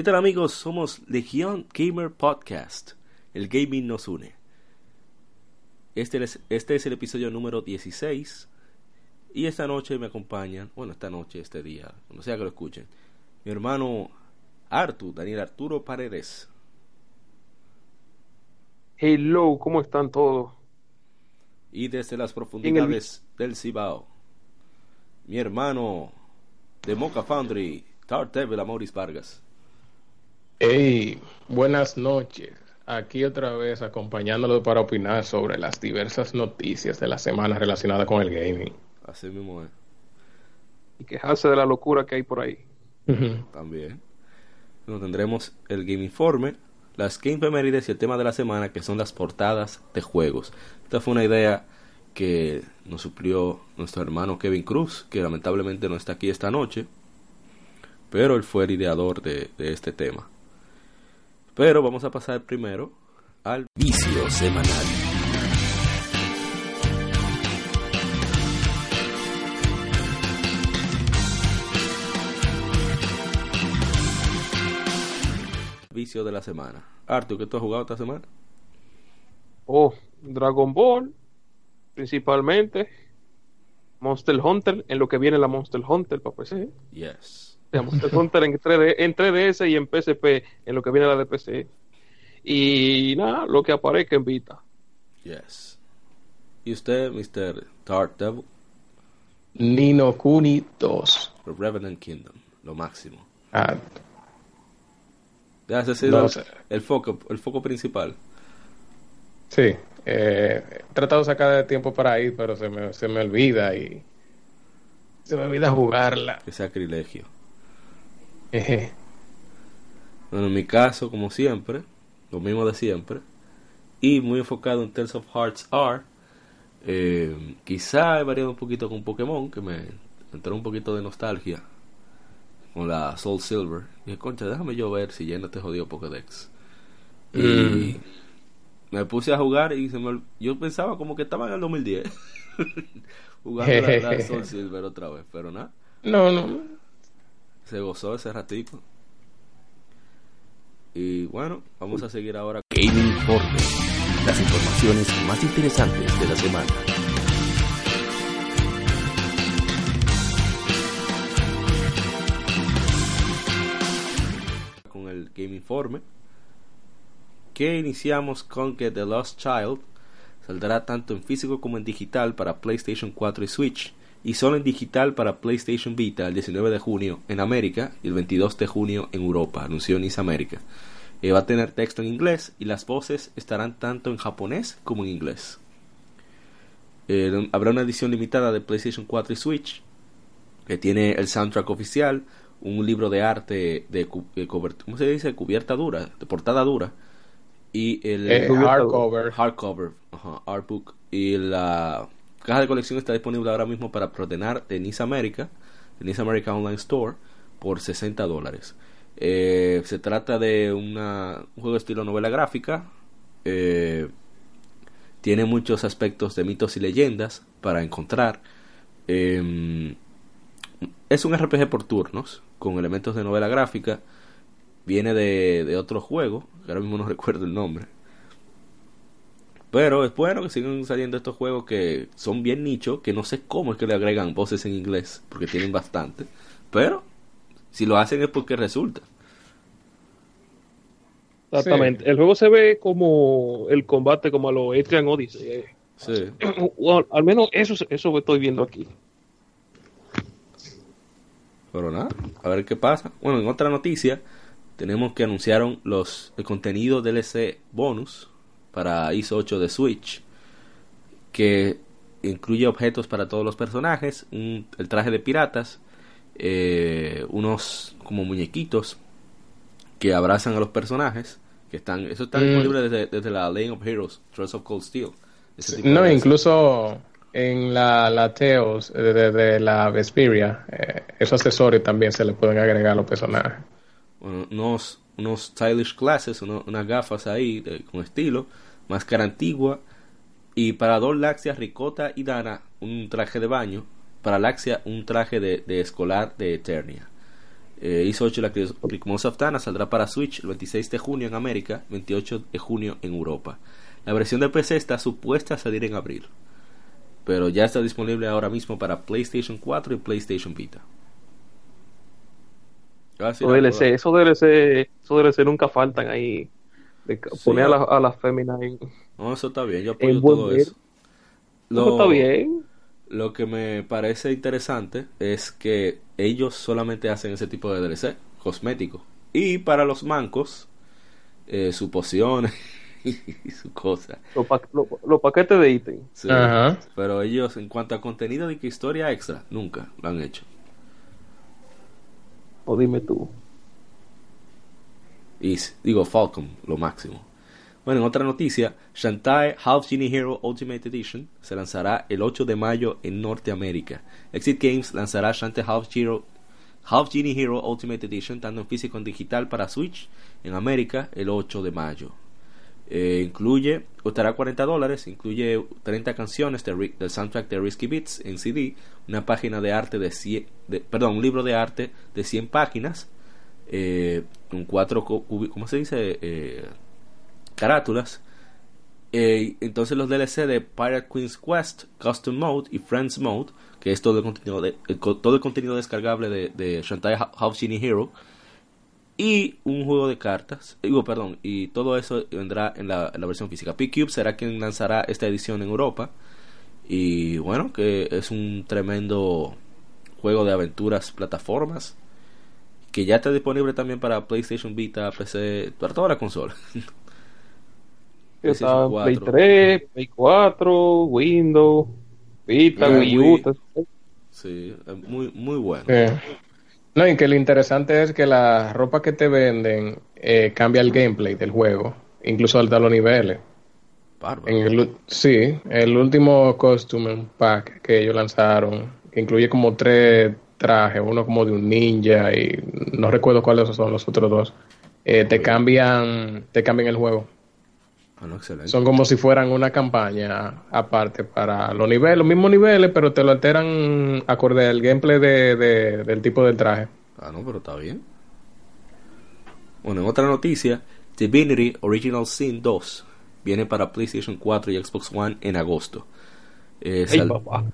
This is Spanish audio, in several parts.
¿Qué tal amigos? Somos Legión Gamer Podcast. El gaming nos une. Este es, este es el episodio número 16. Y esta noche me acompañan, bueno, esta noche, este día, cuando sea que lo escuchen, mi hermano Artu, Daniel Arturo Paredes. Hello, ¿cómo están todos? Y desde las profundidades del Cibao, mi hermano de Mocha Foundry, Tart Devil Amoris Vargas. Hey, buenas noches. Aquí otra vez acompañándolo para opinar sobre las diversas noticias de la semana relacionadas con el gaming. Así mismo es. Y quejarse de la locura que hay por ahí. También. Nos tendremos el Game Informe, las Game Femérides y el tema de la semana que son las portadas de juegos. Esta fue una idea que nos suplió nuestro hermano Kevin Cruz, que lamentablemente no está aquí esta noche, pero él fue el ideador de, de este tema. Pero vamos a pasar primero al vicio semanal. Vicio de la semana. Arthur, ¿qué tú has jugado esta semana? Oh, Dragon Ball, principalmente. Monster Hunter, en lo que viene la Monster Hunter para PC. Yes. Monster Hunter en, 3D, en 3DS y en PSP, en lo que viene la de PC. Y nada, lo que aparezca en Vita. Yes. ¿Y usted, Mr. Tart Devil? Nino Kuni 2. The Revenant Kingdom, lo máximo. Ah, Ya ese ha sido No el- sé. el foco, el foco principal. sí, eh, he tratado de sacar de tiempo para ir, pero se me, se me olvida y se me olvida jugarla. Que sacrilegio. Bueno, en mi caso, como siempre, lo mismo de siempre, y muy enfocado en Tales of Hearts R, eh, quizá he variado un poquito con Pokémon, que me entró un poquito de nostalgia con la Soul Silver. Y dije, concha, déjame yo ver si lleno este jodido Pokédex. Y me puse a jugar y se me, yo pensaba como que estaba en el 2010, jugando la, la Soul Silver otra vez, pero nada. No, no. Se gozó ese ratito. Y bueno, vamos a seguir ahora. Gaming Informe. Las informaciones más interesantes de la semana. Con el Game Informe. Que iniciamos con que The Lost Child saldrá tanto en físico como en digital para PlayStation 4 y Switch, y solo en digital para PlayStation Vita el 19 de junio en América y el 22 de junio en Europa, anunció Nice América. Eh, va a tener texto en inglés y las voces estarán tanto en japonés como en inglés. Eh, habrá una edición limitada de PlayStation 4 y Switch que tiene el soundtrack oficial, un libro de arte de, cu- de ¿cómo se dice? cubierta dura, de portada dura y el Eh, hardcover. hardcover, ajá, artbook y la caja de colección está disponible ahora mismo para preordenar de Nice America, de Nice America Online Store por 60 dólares. Eh, se trata de una, un juego estilo novela gráfica. eh, tiene muchos aspectos de mitos y leyendas para encontrar. eh, es un RPG por turnos, con elementos de novela gráfica. Viene de, de otro juego, que ahora mismo no recuerdo el nombre. Pero es bueno que sigan saliendo estos juegos que son bien nicho, que no sé cómo es que le agregan voces en inglés, porque tienen bastante. Pero si lo hacen es porque resulta. Exactamente. El juego se ve como el combate como a los Etrian Odyssey. eh. Sí. Al menos eso, eso estoy viendo aquí. Pero nada, a ver qué pasa. Bueno, en otra noticia, tenemos que anunciaron los el contenido DLC bonus para ISO 8 de Switch, que incluye objetos para todos los personajes, un- el traje de piratas, eh, unos como muñequitos que abrazan a los personajes, que están, eso está Mm. disponible desde, desde la Lane of Heroes, Trust of Cold Steel. No, incluso en la, la Teos de, de- de la Vesperia, eh, esos accesorios también se le pueden agregar a los personajes. Bueno, unos, unos stylish glasses, unas gafas ahí de- con estilo, máscara antigua, y para dos Laxia, Ricota y Dana, un traje de baño, para Laxia, un traje de, de escolar de Eternia. Eh, hizo 8 la Cricmos of Dana saldrá para Switch el 26 de junio en América, 28 de junio en Europa. La versión de PC está supuesta a salir en abril, pero ya está disponible ahora mismo para PlayStation 4 y PlayStation Vita. ¿Qué vas a decir Esos algo, DLC, esos DLC, esos DLC nunca faltan ahí. De Sí. poner a las a la féminas en, No, eso está bien, yo apoyo todo ver. eso. Eso Lo, está bien. lo que me parece interesante es que ellos solamente hacen ese tipo de DLC, cosmético. Y para los mancos, eh, su poción y su cosa. Los, pa- los- los paquetes de ítem. Sí. Ajá. Pero ellos, en cuanto a contenido de que historia extra, nunca lo han hecho. O dime tú. Digo, Falcon, lo máximo. Bueno, en otra noticia, Shantae Half Genie Hero Ultimate Edition se lanzará el 8 de mayo en Norteamérica. Exit Games lanzará Shantae Half, Half Genie Hero Ultimate Edition tanto en físico como en digital para Switch en América el 8 de mayo. Eh, incluye, costará 40 dólares, incluye 30 canciones de del soundtrack de Risky Beats en CD, una página de arte de 100, de- perdón, un libro de arte de 100 páginas, eh, con cuatro, ¿cómo se dice? Eh, carátulas. Eh, entonces los DLC de Pirate Queen's Quest, Custom Mode y Friends Mode, que es todo el contenido, de, todo el contenido descargable de, de Shantae Ha- Half Genie Hero, y un juego de cartas, digo, perdón, y todo eso vendrá en la, en la versión física. P-Cube será quien lanzará esta edición en Europa, y bueno, que es un tremendo juego de aventuras, plataformas, que ya está disponible también para PlayStation Vita, PC, para toda la consola. Está PlayStation Play 4. 3, Play 4, Windows, Vita, Ah, Wii U. Wii. todo eso. Sí, es muy, muy bueno. Sí. No, y que lo interesante es que la ropa que te venden eh, cambia el gameplay del juego, incluso al dar los niveles. En el, sí, el último costume pack que ellos lanzaron, que incluye como tres trajes, uno como de un ninja y no recuerdo cuáles son los otros dos, eh, te cambian, te cambian el juego. Ah, excelente. Son como si fueran una campaña aparte para los niveles, los mismos niveles, pero te lo alteran acorde al gameplay de, de- del tipo del traje. Ah, no, pero está bien. Bueno, en otra noticia, Divinity Original Sin 2 viene para PlayStation 4 y Xbox One en agosto. Eh, papá.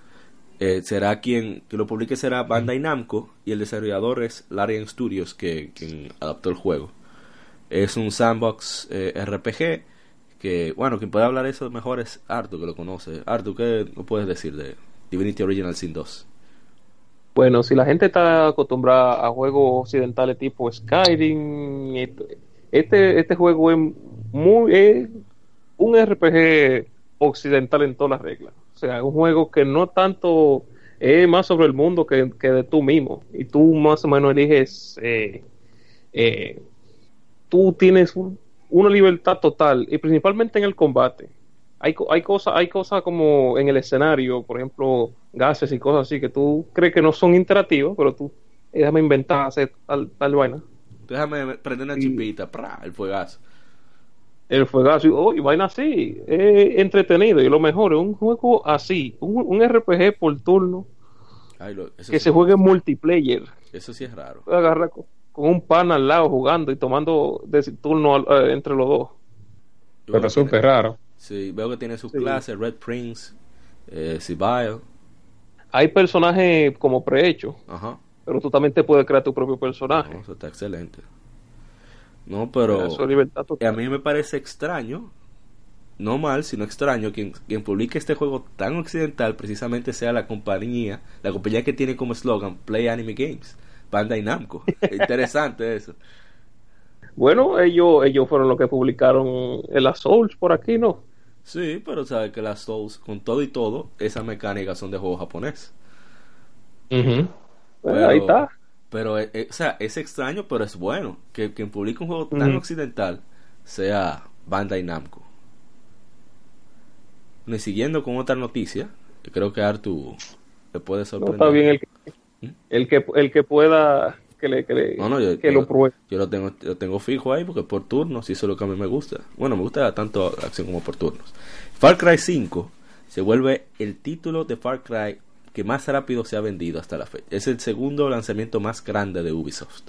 eh, será quien que lo publique será Bandai Namco y el desarrollador es Larian Studios que quien adaptó el juego. Es un sandbox eh, RPG bueno, quien puede hablar eso mejor es Artu que lo conoce. Artu, ¿qué puedes decir de Divinity Original Sin 2? Bueno, si la gente está acostumbrada a juegos occidentales tipo Skyrim, este, este, este juego es muy es un RPG occidental en todas las reglas. O sea, es un juego que no tanto es más sobre el mundo que, que de tú mismo. Y tú más o menos eliges, eh, eh, tú tienes un- una libertad total y principalmente en el combate. Hay, hay cosas hay cosas como en el escenario, por ejemplo, gases y cosas así que tú crees que no son interactivos, pero tú eh, déjame inventar hacer tal, tal vaina. Déjame prender una Sí. chispita, el fuegazo. El fuegazo y, oh, y vaina así, es entretenido y lo mejor es un juego así, un, un RPG por turno Ay, lo- eso, que sí, se juegue en multiplayer. eso sí es raro. Agarrar con, un pan al lado jugando y tomando de turno al- eh, entre los dos. Pero tiene- raro. Sí, veo que tiene sus Sí. clases, Red Prince, eh, Hay personajes como prehechos, ajá. pero tú también te puedes crear tu propio personaje. No, eso está excelente. No, pero Eso es libertad a mí me parece extraño, no mal, sino extraño, quien, quien publique este juego tan occidental precisamente sea la compañía, la compañía que tiene como eslogan Play Anime Games, Bandai Namco. Interesante eso. Bueno, ellos, ellos fueron los que publicaron las Souls por aquí, ¿no? Sí, pero sabes que las Souls, con todo y todo, esas mecánicas son de juego japonés. Pues Pero- ahí está. Pero, eh, eh, o sea, es extraño, pero es bueno que quien publique un juego tan occidental sea Bandai Namco. Y siguiendo con otra noticia, creo que Artu le puede No, sorprender. está bien el que, el que, el que pueda que, le, que, le- No, no, yo, que yo- lo pruebe. yo lo tengo, lo tengo fijo ahí porque por turnos, y eso es lo que a mí me gusta. Bueno, me gusta tanto acción como por turnos. Far Cry 5 se vuelve el título de Far Cry que más rápido se ha vendido hasta la fecha. Es el segundo lanzamiento más grande de Ubisoft.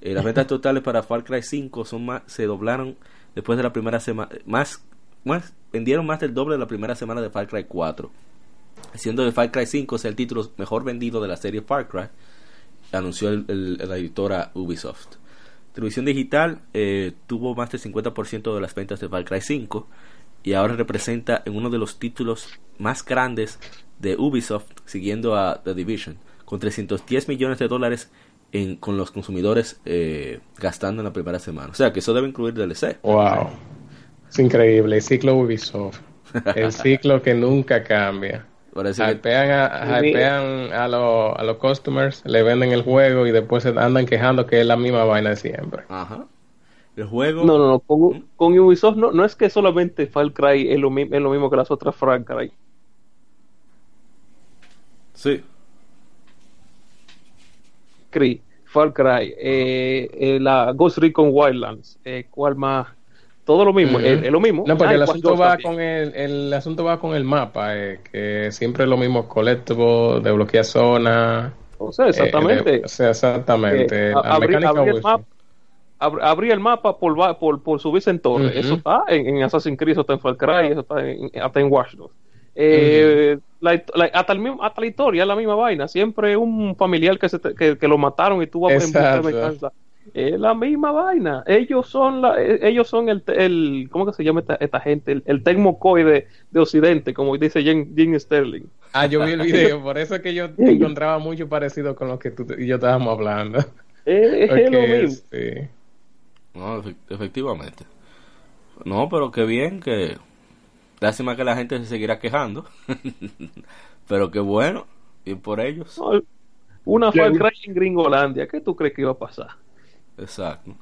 Eh, las ventas totales para Far Cry 5 son más, se doblaron después de la primera semana. Más, más, vendieron más del doble de la primera semana de Far Cry 4. Siendo que Far Cry 5 sea el título mejor vendido de la serie Far Cry, anunció el- el- la editora Ubisoft. Televisión digital eh, tuvo más del 50% de las ventas de Far Cry 5 y ahora representa en uno de los títulos más grandes de Ubisoft, siguiendo a The Division, con 310 millones de dólares en, con los consumidores eh, gastando en la primera semana. O sea que eso debe incluir DLC. Wow. Es increíble. El ciclo Ubisoft. El ciclo que nunca cambia. Parece que- Hypean a, hypean a, los, a los customers, le venden el juego y después se andan quejando que es la misma vaina de siempre. Ajá. El juego. No, no, no. Con, con Ubisoft no, no es que solamente Far Cry es lo, es lo mismo que las otras Far Cry. Sí. Cry, Far Cry, eh, eh, la Ghost Recon Wildlands, eh, ¿cuál más? Todo lo mismo, es, es lo mismo. No, porque Ah, el asunto va también. con el, el asunto va con el mapa, eh, que siempre es lo mismo collectible, desbloquear zona. O sea, exactamente. eh, o sea, exactamente. Eh, La abrí- mecánica abrí el mapa, ab- abrí el mapa por, por, por subirse en torre. Eso está en, en Assassin's Creed, eso está en Far Cry, eso está en, hasta en Watch Dogs. Eh, la- la- hasta, el mismo, hasta la historia es la misma vaina. Siempre un familiar que, se te- que, que lo mataron y de Exacto. venganza. Es la misma vaina. Ellos son la, eh, ellos son el, el ¿cómo que se llama esta, esta gente? El, el Tecmocoy de, de Occidente, como dice Jim, Jim Sterling. Ah, yo vi el video, por eso es que yo encontraba mucho parecido con lo que tú y yo estábamos hablando. Es, lo mismo. sí. No, efe- efectivamente. No, pero qué bien que... Lástima que la gente se seguirá quejando. pero qué bueno. Y por ellos. No, Una Far Cry en Gringolandia. ¿Qué tú crees que iba a pasar? Exacto.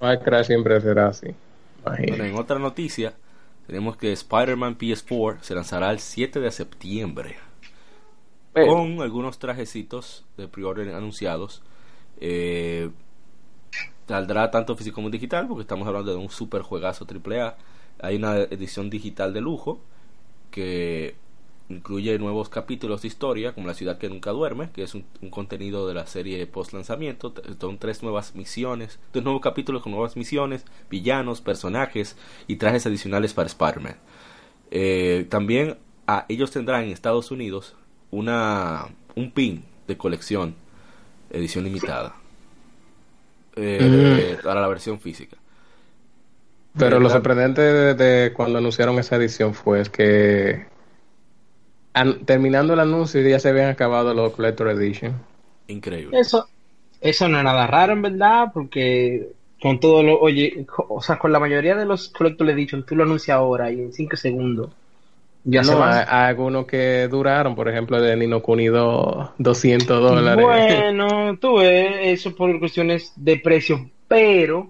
Cry siempre será así. Bueno, en otra noticia, tenemos que Spider-Man PS4 se lanzará el 7 de septiembre. Pero, con algunos trajecitos de pre-order anunciados. Eh, saldrá tanto físico como digital, porque estamos hablando de un super juegazo AAA. Hay una edición digital de lujo que incluye nuevos capítulos de historia, como La ciudad que nunca duerme, que es un, un contenido de la serie post lanzamiento. Son tres nuevas misiones, tres nuevos capítulos con nuevas misiones, villanos, personajes y trajes adicionales para Spider-Man. Eh, también ah, ellos tendrán en Estados Unidos una un pin de colección edición limitada eh, para la versión física. Pero lo ¿Verdad? sorprendente de, de cuando anunciaron esa edición fue es que an- terminando el anuncio ya se habían acabado los Collector Edition. Increíble. Eso, eso no es nada raro, en verdad, porque con todo lo, oye, o sea, con la mayoría de los Collector Edition, tú lo anuncias ahora y en 5 segundos ya se no, van. hay, hay algunos que duraron, por ejemplo, de Nino Kuni do- 200 dólares. Bueno, tú ves eso por cuestiones de precio, pero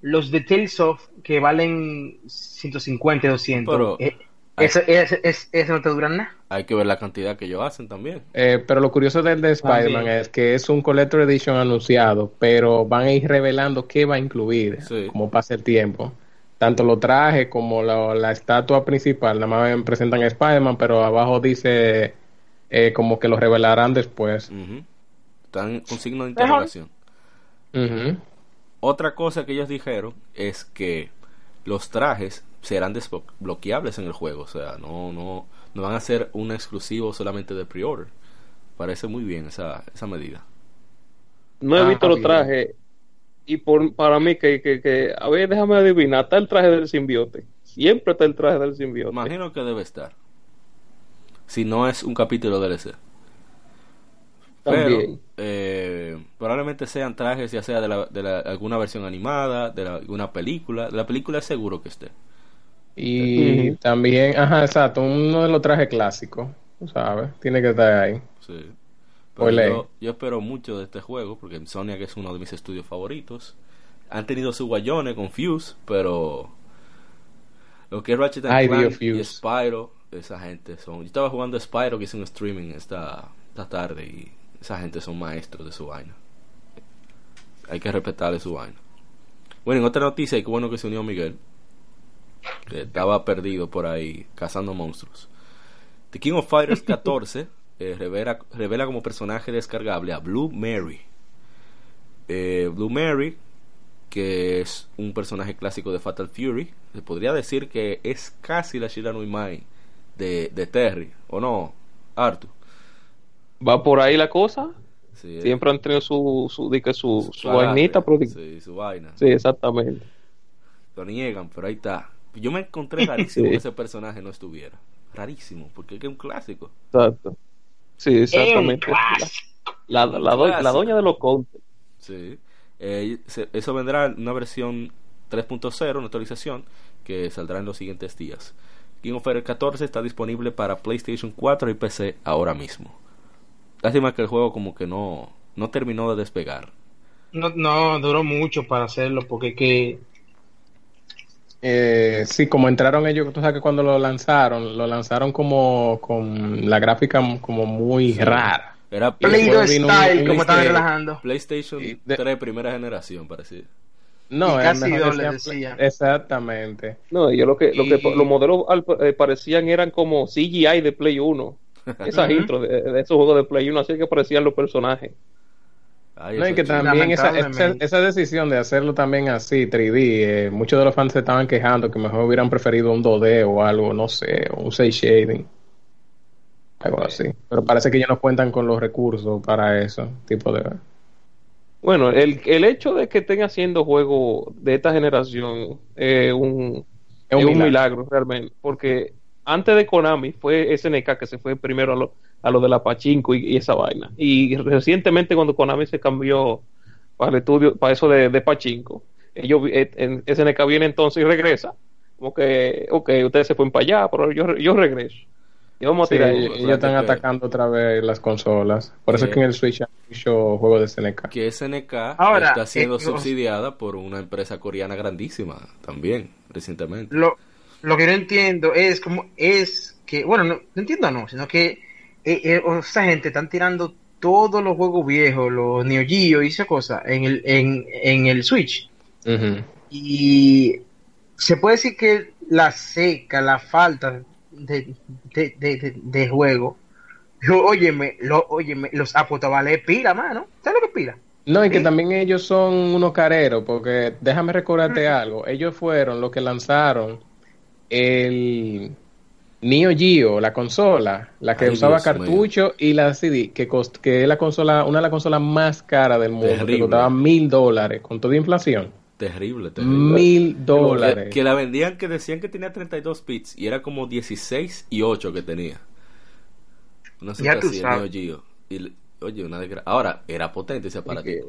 los de Talesoft que valen 150, 200, Pero- eh, eso, eso, eso- eso no te duran nada. Hay que ver la cantidad que ellos hacen también. Eh, pero lo curioso del de Spider-Man es que es un Collector Edition anunciado, pero van a ir revelando qué va a incluir, Sí. como pasa el tiempo. Tanto los trajes como la, la estatua principal, nada más presentan a Spider-Man, pero abajo dice eh, como que lo revelarán después. Ujú. Están con signo de interrogación. Otra cosa que ellos dijeron es que los trajes serán desbloqueables en el juego. O sea, no, no, no van a ser un exclusivo solamente de pre-order. Parece muy bien esa, esa medida. No he Ah, visto los trajes. Y por, para mí, que, que, que, a ver, déjame adivinar, está el traje del simbiote. Siempre está el traje del simbiote. Imagino que debe estar. Si no es un capítulo DLC. Pero También. eh, probablemente sean trajes ya sea de, la, de la- alguna versión animada, de la- alguna película. De la película es seguro que esté. Y también, ajá, exacto, uno de los trajes clásicos, ¿sabes? Tiene que estar ahí. Sí. Pero yo, yo espero mucho de este juego porque Insomniac es uno de mis estudios favoritos. Han tenido su guayones con Fuse, pero lo que es Ratchet and Ay, Clank y. Spyro, esa gente son. Yo estaba jugando Spyro que hice un streaming esta, esta tarde y esa gente son maestros de su vaina. Hay que respetarle su vaina. Bueno, en otra noticia, y qué bueno que se unió Miguel, que estaba perdido por ahí cazando monstruos. The King of Fighters 14 eh, revela, revela como personaje descargable a Blue Mary. Eh, Blue Mary, que es un personaje clásico de Fatal Fury, se podría decir que es casi la Shiranui Mai de, de Terry, ¿o no, Arthur? Va por ahí la cosa. Sí, Siempre han tenido su, su, su, su carácter, vainita, pero Sí, su vaina. sí, exactamente. Lo niegan, pero ahí está. Yo me encontré rarísimo Sí. que ese personaje no estuviera. Rarísimo, porque es que es un clásico. Exacto. Sí, exactamente. La, la, la, do- la Clásico. doña de los contes. Sí. Eh, se- eso vendrá en una versión 3.0, una actualización, que saldrá en los siguientes días. King of Fighters 14 está disponible para PlayStation 4 y PC ahora mismo. Lástima que el juego como que no, no terminó de despegar. No, no, duró mucho para hacerlo porque que Eh, sí, como entraron ellos, tú sabes que cuando lo lanzaron, lo lanzaron como con la gráfica como muy rara. Era Play vino un- Style, un como estaban relajando. PlayStation Y de- 3 primera generación, parecía. No, Y era casi doble decía-. Exactamente. No, yo lo que, lo que Y- los modelos al- eh, parecían eran como CGI de Play 1. Esas intros de, de esos juegos de Play 1, así que parecían los personajes. Ay, No, y eso que también esa, esa, decisión de hacerlo también así, 3D, eh, muchos de los fans se estaban quejando que mejor hubieran preferido un 2D o algo, no sé, un 6 shading. Algo así. Pero parece que ya no cuentan con los recursos para eso, tipo de... Bueno, el, el hecho de que estén haciendo juegos de esta generación es un, Es un es un milagro. milagro realmente, porque antes de Konami fue SNK que se fue primero a lo, a lo de la Pachinko y, y esa vaina. Y recientemente cuando Konami se cambió para el estudio, para eso de, de Pachinko, ellos, eh, en- SNK viene entonces y regresa. Como que, ok, ustedes se fueron para allá, pero yo, yo regreso. Y vamos a Sí, tirar ellos, están que- atacando otra vez las consolas. Por eso es que en el Switch hay muchos juegos de SNK. que SNK Ahora, está siendo eh, subsidiada por una empresa coreana grandísima también recientemente. lo, lo que no entiendo es como es que, bueno, no, no entiendo no, sino que eh, eh, o esa gente están tirando todos los juegos viejos, los Neo Geo y esa cosa en el, en, en el Switch. Y se puede decir que la seca, la falta de, de, de, de- juego, lo- óyeme, lo, óyeme, los ha puesto a valer pila, mano. ¿Sabes lo que pila? No, y que Sí. también ellos son unos careros, porque déjame recordarte algo. Ellos fueron los que lanzaron el Neo Geo, la consola, la que Ay, usaba Dios cartucho y la CD, que, cost- que es la consola, una de las consolas más caras del mundo, Terrible. que costaba mil dólares, con toda inflación. Terrible, terrible. Mil dólares. que la vendían que decían que tenía 32 bits y era como 16 y 8 que tenía. No sé Ya tú sabes. Neo Geo. Y, oye, una desgra- Ahora, era potente ese aparatito.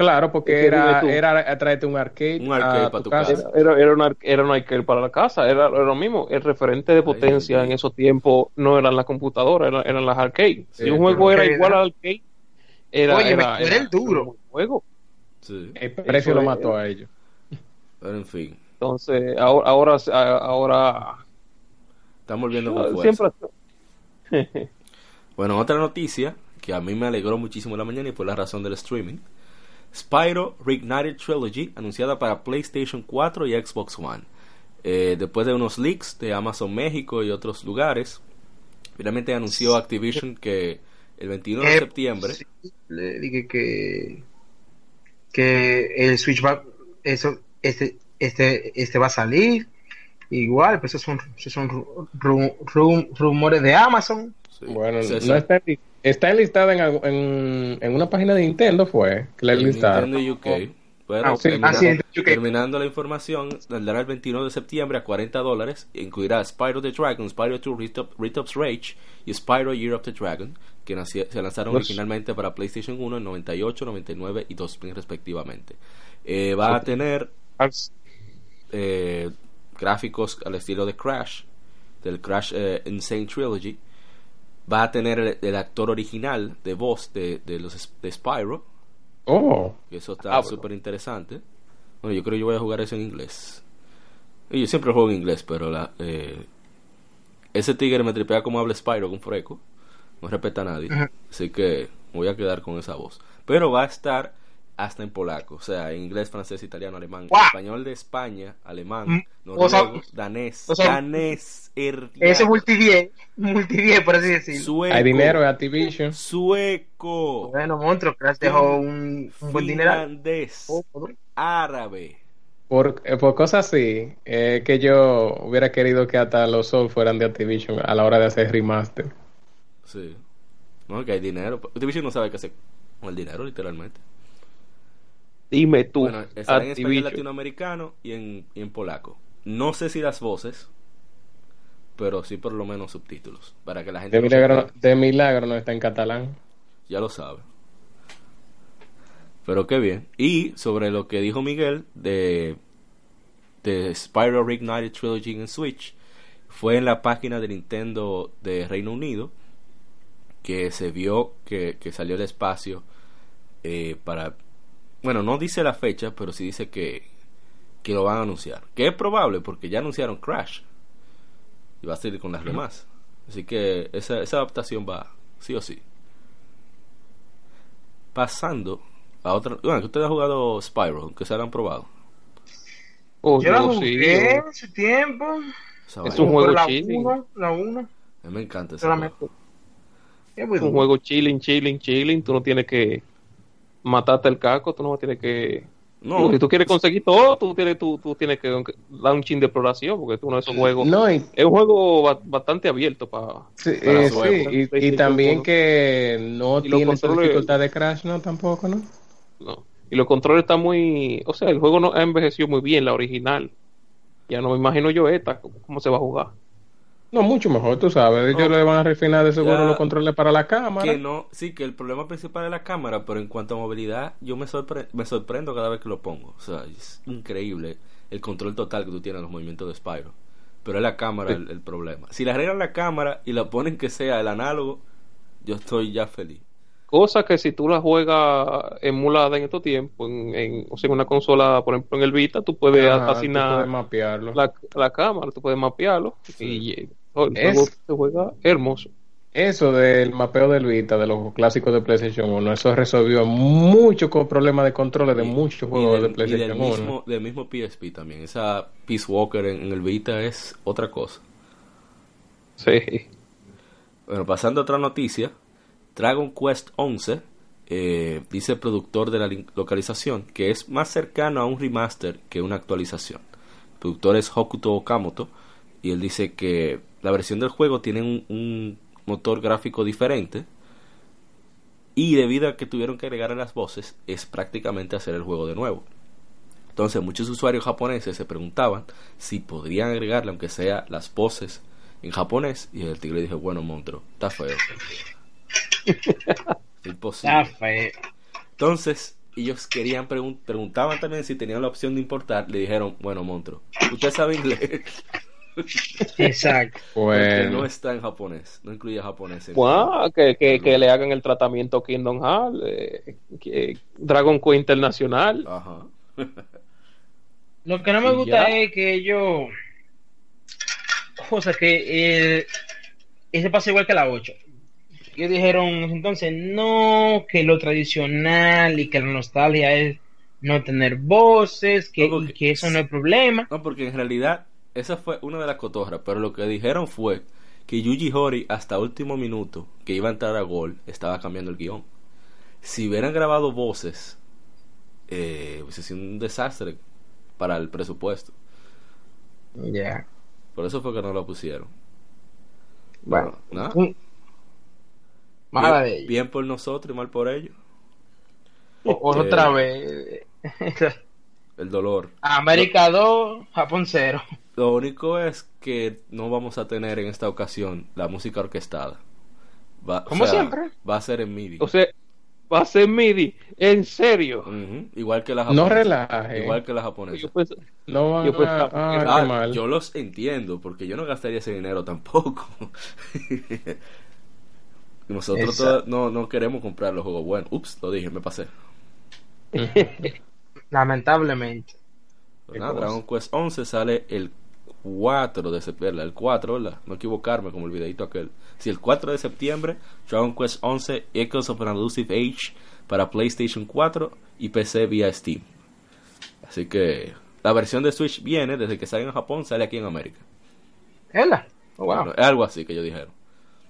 Claro, porque era, era traerte un arcade, Un arcade a pa' tu casa. casa. Era, era, una, era un arcade para la casa, era, era lo mismo. El referente de potencia en esos tiempos no eran las computadoras, eran, eran las arcades. Sí, si un juego era igual al arcade, era, Oye, era, era el duro. un juego. Sí. El precio Eso lo mató a ellos. Pero en fin, Entonces, ahora, ahora, ahora estamos volviendo con fuerza. siempre. Bueno, otra noticia que a mí me alegró muchísimo en la mañana y por la razón del streaming. Spyro Reignited Trilogy anunciada para PlayStation 4 y Xbox One. Eh, después de unos leaks de Amazon México y otros lugares, finalmente anunció Activision que el 21 de Eh, septiembre le dije que que el Switch va eso este este este va a salir. Igual pues esos son esos son ru- ru- ru- rumores de Amazon. Sí, Bueno, César, no está, enli- está enlistada en, en, en una página de Nintendo, fue que la en enlistaron. Nintendo UK. Pero Ah, sí, termina- así es, yo que- terminando la información, saldrá el 21 de septiembre a 40 dólares. Incluirá Spyro the Dragon, Spyro 2 Retop- Retop's Rage y Spyro Year of the Dragon, que naci- se lanzaron Los- originalmente para PlayStation 1 en 98, 99 y 2000 respectivamente. Eh, va a tener eh, gráficos al estilo de Crash, del Crash eh, Insane Trilogy. Va a tener el, el actor original de voz de, de los de Spyro. Oh, Que eso Ah, está bueno. súper interesante. Bueno, yo creo que yo voy a jugar eso en inglés. Y Yo siempre juego en inglés, pero la, eh, ese tigre me tripea como habla Spyro con Freco. No respeta a nadie. Así que voy a quedar con esa voz. Pero va a estar hasta en polaco. O sea, en inglés, francés, italiano, alemán. ¡Guau! Español de España, alemán, Mm, noruego, o sea- danés, o sea- danés, irlandés, Ese multi-10, multi-10 por así decirlo. sueco, hay dinero en Activision. sueco, Bueno, monstruo, Crash dejó un, un buen dinero. finlandés, árabe. Por, eh, por cosas así, eh, que yo hubiera querido que hasta los Souls fueran de Activision a la hora de hacer remaster. Sí. No, que hay dinero. Activision no sabe qué hacer con el dinero, literalmente. Dime tú, bueno, en español latinoamericano y en, y en polaco. No sé si las voces, pero sí por lo menos subtítulos. Para que la gente De no se milagro, pierda. de milagro no está en catalán. ya lo sabe. Pero qué bien. Y sobre lo que dijo Miguel de, de Spyro Reignited Trilogy en Switch, fue en la página de Nintendo de Reino Unido que se vio que, que salió el espacio eh, para... Bueno, no dice la fecha, pero sí dice que, que lo van a anunciar. Que es probable porque ya anunciaron Crash. Y va a salir con las demás. Así que esa, esa adaptación va sí o sí. Pasando a otra... Bueno, que ustedes han jugado Spyro, que se lo han probado. Oh, Yo la sí, tiempo. Es un juego la chilling. uno, la 1, A mí me encanta ese juego. Es un juego chilling, chilling, chilling. Tú no tienes que matarte el caco, tú no tienes que... No, si tú quieres conseguir todo, tú tienes, tú, tú tienes que dar un chin de exploración, porque es uno de esos juegos... No, y, Es un juego ba- bastante abierto para... sí, Para eh, su sí, y- también que no tiene esa controles- dificultad de Crash, ¿no? Tampoco, ¿no? No. Y los controles están muy... O sea, el juego no ha envejecido muy bien, la original. Ya no me imagino yo esta, cómo, cómo se va a jugar. No, mucho mejor, tú sabes. Ellos No. le van a refinar de seguro Ya. los controles para la cámara. que no, sí, que el problema principal es la cámara, pero en cuanto a movilidad, yo me, sorpre- me sorprendo cada vez que lo pongo. O sea, es increíble el control total que tú tienes en los movimientos de Spyro. Pero es la cámara el, el problema. Si le arreglan la cámara y la ponen que sea el análogo, yo estoy ya feliz. Cosa que si tú la juegas emulada en estos tiempos, en, en, o sea, en una consola, por ejemplo, en el Vita, tú puedes Ajá, tú asignar puedes mapearlo. la, la cámara, tú puedes mapearlo y oh, el Es- juego se juega hermoso. Eso del mapeo del Vita, de los clásicos de PlayStation 1, eso resolvió muchos problemas de controles de Y- muchos y juegos del, de y PlayStation del 1. mismo, del mismo PSP también. Esa Peace Walker en, en el Vita es otra cosa. Sí. Bueno, pasando a otra noticia, Dragon Quest 11, eh, dice el productor de la localización, que es más cercano a un remaster que una actualización. El productor es Hokuto Okamoto, y él dice que la versión del juego tiene un, un motor gráfico diferente, y debido a que tuvieron que agregar las voces, es prácticamente hacer el juego de nuevo. Entonces muchos usuarios japoneses se preguntaban si podrían agregarle, aunque sea las voces en japonés, y el tigre dijo, bueno, monstruo, está feo. Imposible. Está feo. Entonces, ellos querían pregun- preguntaban también si tenían la opción de importar, le dijeron, bueno, monstruo, usted sabe inglés, Exacto. porque Bueno, no está en japonés, no incluye japonés. en- Guau, que, que, que le hagan el tratamiento Kingdom Hearts, eh, que Dragon Quest Internacional. Ajá. Lo que no me Y gusta ya. es que ellos. O sea, que eh, ese pasa igual que la 8. Ellos dijeron entonces no, que lo tradicional y que la nostalgia es no tener voces, que, No, porque- y que eso no es problema. No, porque en realidad esa fue una de las cotorras, pero lo que dijeron fue que Yuji Horii hasta último minuto que iba a entrar a gol estaba cambiando el guion. Si hubieran grabado voces, eh, hubiese sido un desastre para el presupuesto. Ya. Por eso fue que no lo pusieron. Bueno. Nada. Mala de Bien, por nosotros y mal por ellos. O- Otra Eh, vez. El dolor. América 2, Japón 0. Lo único es que no vamos a tener en esta ocasión la música orquestada. Va, o Como sea, siempre. Va a ser en MIDI. O sea, va a ser MIDI, en serio. Igual que la no japonesa. relaje. Igual que la japonesa. Yo pensé- No van Yo pues, a... ah, Ah, mal. yo los entiendo, porque yo no gastaría ese dinero tampoco. Y nosotros todos no, no queremos comprar los juegos buenos. Ups, lo dije, me pasé. Lamentablemente. Pues nada. Dragon Quest 11 sale el 4 de septiembre. El 4, ¿verdad? No equivocarme como el videito aquel. Si el 4 de septiembre, Dragon Quest 11 Echoes of an Elusive Age para PlayStation 4 y PC vía Steam. Así que la versión de Switch viene desde que sale en Japón, sale aquí en América. ¿Verdad? Oh, wow. Bueno, es algo así que ellos dijeron.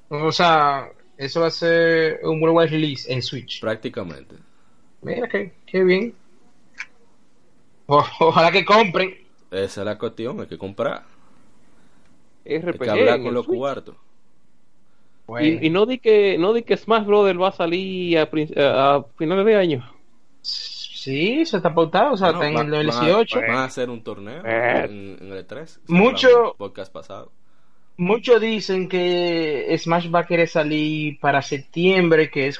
O sea, eso va a ser un worldwide release en Switch. Prácticamente. Mira, qué, qué bien. O- ojalá que compren. Esa es la cuestión, hay que comprar. Hay RPG. que hablar con los Switch. cuartos. Bueno, Y, y no di que no di que Smash Brothers va a salir a, a- finales de año. sí, se está pautado. O sea, No, está en el van a- 18. Van a hacer un torneo Eh. en, en el E3. Se Mucho- el podcast pasado. Muchos dicen que Smash va a querer salir para septiembre, que es,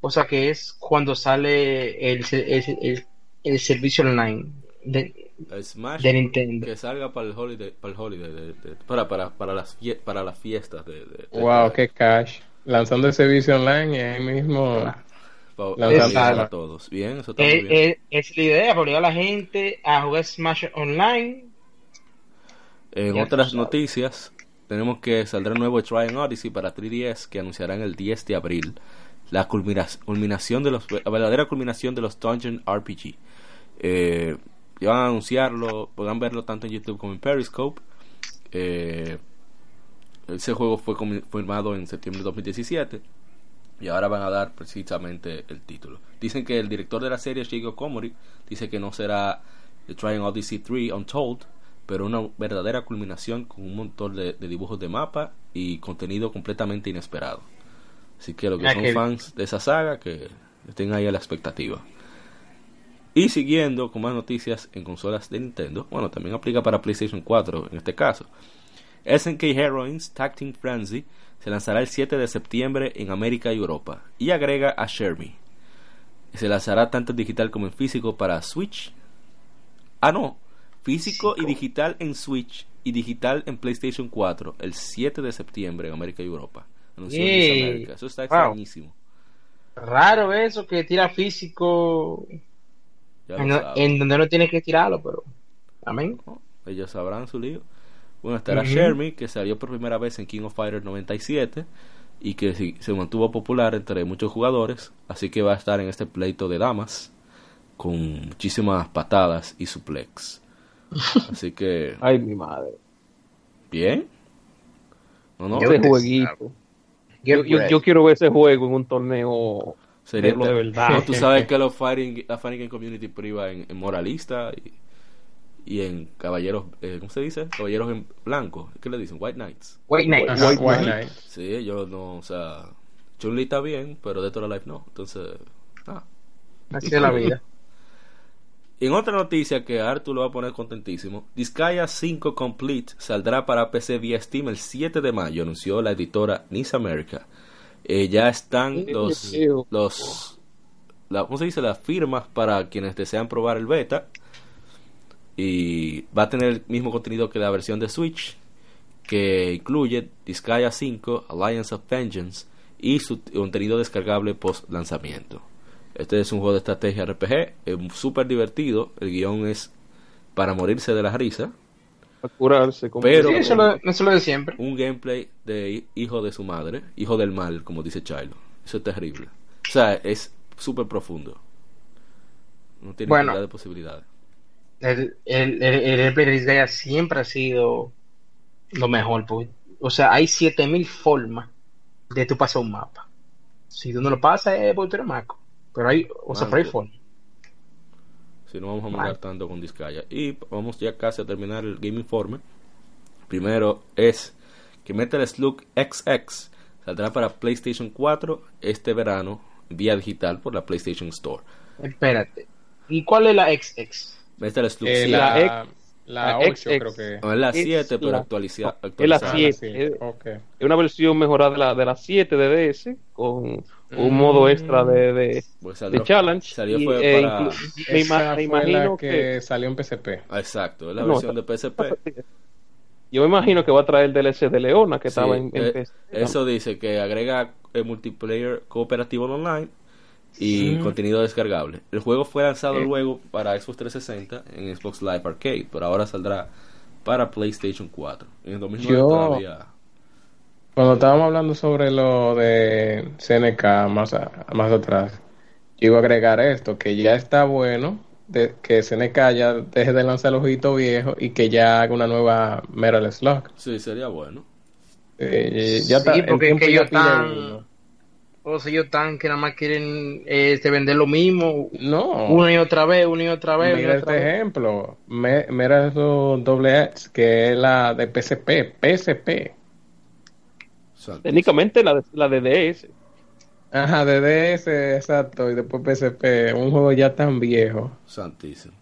o sea, que es cuando sale el, se- el, el- el servicio online de, Smash de Nintendo. que salga para el holiday, para el holiday de- de- para, para, para las para las fiestas de, de- de- Wow, qué cash. Lanzando el servicio online y ahí mismo. para, Lanzando- para todos. Bien, eso está muy Eh, bien. eh, es la idea, para obligar a la gente a jugar Smash Online. En ya otras noticias, tenemos que saldrá el nuevo Trying Odyssey para 3DS que anunciarán el 10 de abril. La culmina- culminación de los, la verdadera culminación de los Dungeon RPG. Eh, van a anunciarlo, podrán verlo tanto en YouTube como en Periscope. Eh, ese juego fue firmado en septiembre de 2017 y ahora van a dar precisamente el título. Dicen que el director de la serie, Shigeru Komori, dice que no será The Trying Odyssey 3 Untold, pero una verdadera culminación con un montón de, de dibujos de mapa y contenido completamente inesperado. Así que los que Ah, son que- fans de esa saga, que estén ahí a la expectativa. Y siguiendo con más noticias en consolas de Nintendo, bueno, también aplica para PlayStation 4 en este caso. SNK Heroines Tag Team Frenzy se lanzará el 7 de septiembre en América y Europa y agrega a Shermie. Se lanzará tanto en digital como en físico para Switch. Ah, no, físico y digital en Switch y digital en PlayStation 4 el 7 de septiembre en América y Europa. Anunció Yay. Nice America. Eso está Wow. extrañísimo. Raro eso que tira físico En, donde no tiene que tirarlo, pero. Amén. ¿no? Ellos sabrán su lío. Bueno, estará Ujú. Shermie, que salió por primera vez en King of Fighters 97 y que sí- se mantuvo popular entre muchos jugadores, así que va a estar en este pleito de damas con muchísimas patadas y suplex. Así que, Ay, mi madre. bien. No, no, Yo Yo, yo quiero ver ese juego en un torneo. Sería verlo de verdad. No, tú sabes que los fighting, la fighting community priva en, en moralista y, y en caballeros, eh, ¿cómo se dice? Caballeros en blanco. ¿Qué le dicen? White Knights. Wait, Night. Ajá, White White Knight. Knight. Sí, yo no, o sea, Chun-Li está bien, pero Dead or Alive no. Entonces, ah. Así es la vida. En otra noticia que Arthur lo va a poner contentísimo, Disgaea 5 Complete saldrá para PC vía Steam el 7 de mayo, anunció la editora Nice America. Eh, ya están los, los la, ¿cómo se dice? las firmas para quienes desean probar el beta y va a tener el mismo contenido que la versión de Switch que incluye Disgaea 5, Alliance of Vengeance y su contenido descargable post lanzamiento. Este es un juego de estrategia RPG, es súper divertido, el guion es para morirse de la risa, Para curarse. como Pero- Sí, eso, lo, eso es lo de siempre. un gameplay de hi- hijo de su madre, hijo del mal, como dice Chilo. Eso es terrible. O sea, es súper profundo. No tiene Bueno. cantidad de posibilidades. El, el, el, el gameplay de Disgaea siempre ha sido lo mejor. porque, o sea, hay 7000 formas de tú pasar un mapa. Si tú no lo pasas, es eres maco. Pero hay, o sea, Manco. pero hay formas. Si no vamos a Vale. mandar tanto con Disgaea. Y vamos ya casi a terminar el Game Informe. Primero es que Metal Slug XX saldrá para PlayStation 4 este verano vía digital por la PlayStation Store. Espérate. ¿Y cuál es la XX? Metal Slug Eh, 7. la, La la, la 8 XX. creo que. No, es la es 7, pero la- actualiza- es la actualizada. Ah, 7. sí, eh, ok. Es una versión mejorada de la, de la 7 de DS con un Mm. modo extra de, de, Pues de salió- Challenge. Salió y, fue eh, para... me, Esa ima- me fue imagino la que, salió en PSP. Ah, Exacto, es la No, versión de PSP. Yo me imagino que va a traer el DLC de Leona que Sí, estaba en, en eh, PC. eso dice que agrega eh, multiplayer cooperativo online y contenido descargable. El juego fue lanzado Eh. luego para Xbox 360 en Xbox Live Arcade, pero ahora saldrá para PlayStation 4. En el 2009 Yo- todavía. Cuando estábamos hablando sobre lo de CNK más, a- más atrás, yo iba a agregar esto, que ya está bueno de, que CNK ya deje de lanzar los jueguitos viejos y que ya haga una nueva Metal Slug. Sí, sería bueno. Eh, ya Sí, está, porque es que ellos están-. O sea, ellos están que nada más quieren este, vender lo mismo No, una y otra vez, una y otra vez, mira otra este vez. ejemplo, Me- mira eso doble X, que es la de PSP, PSP. Técnicamente la de, la de DS. Ajá, de DS, exacto, y después PSP, un juego ya tan viejo. Santísimo.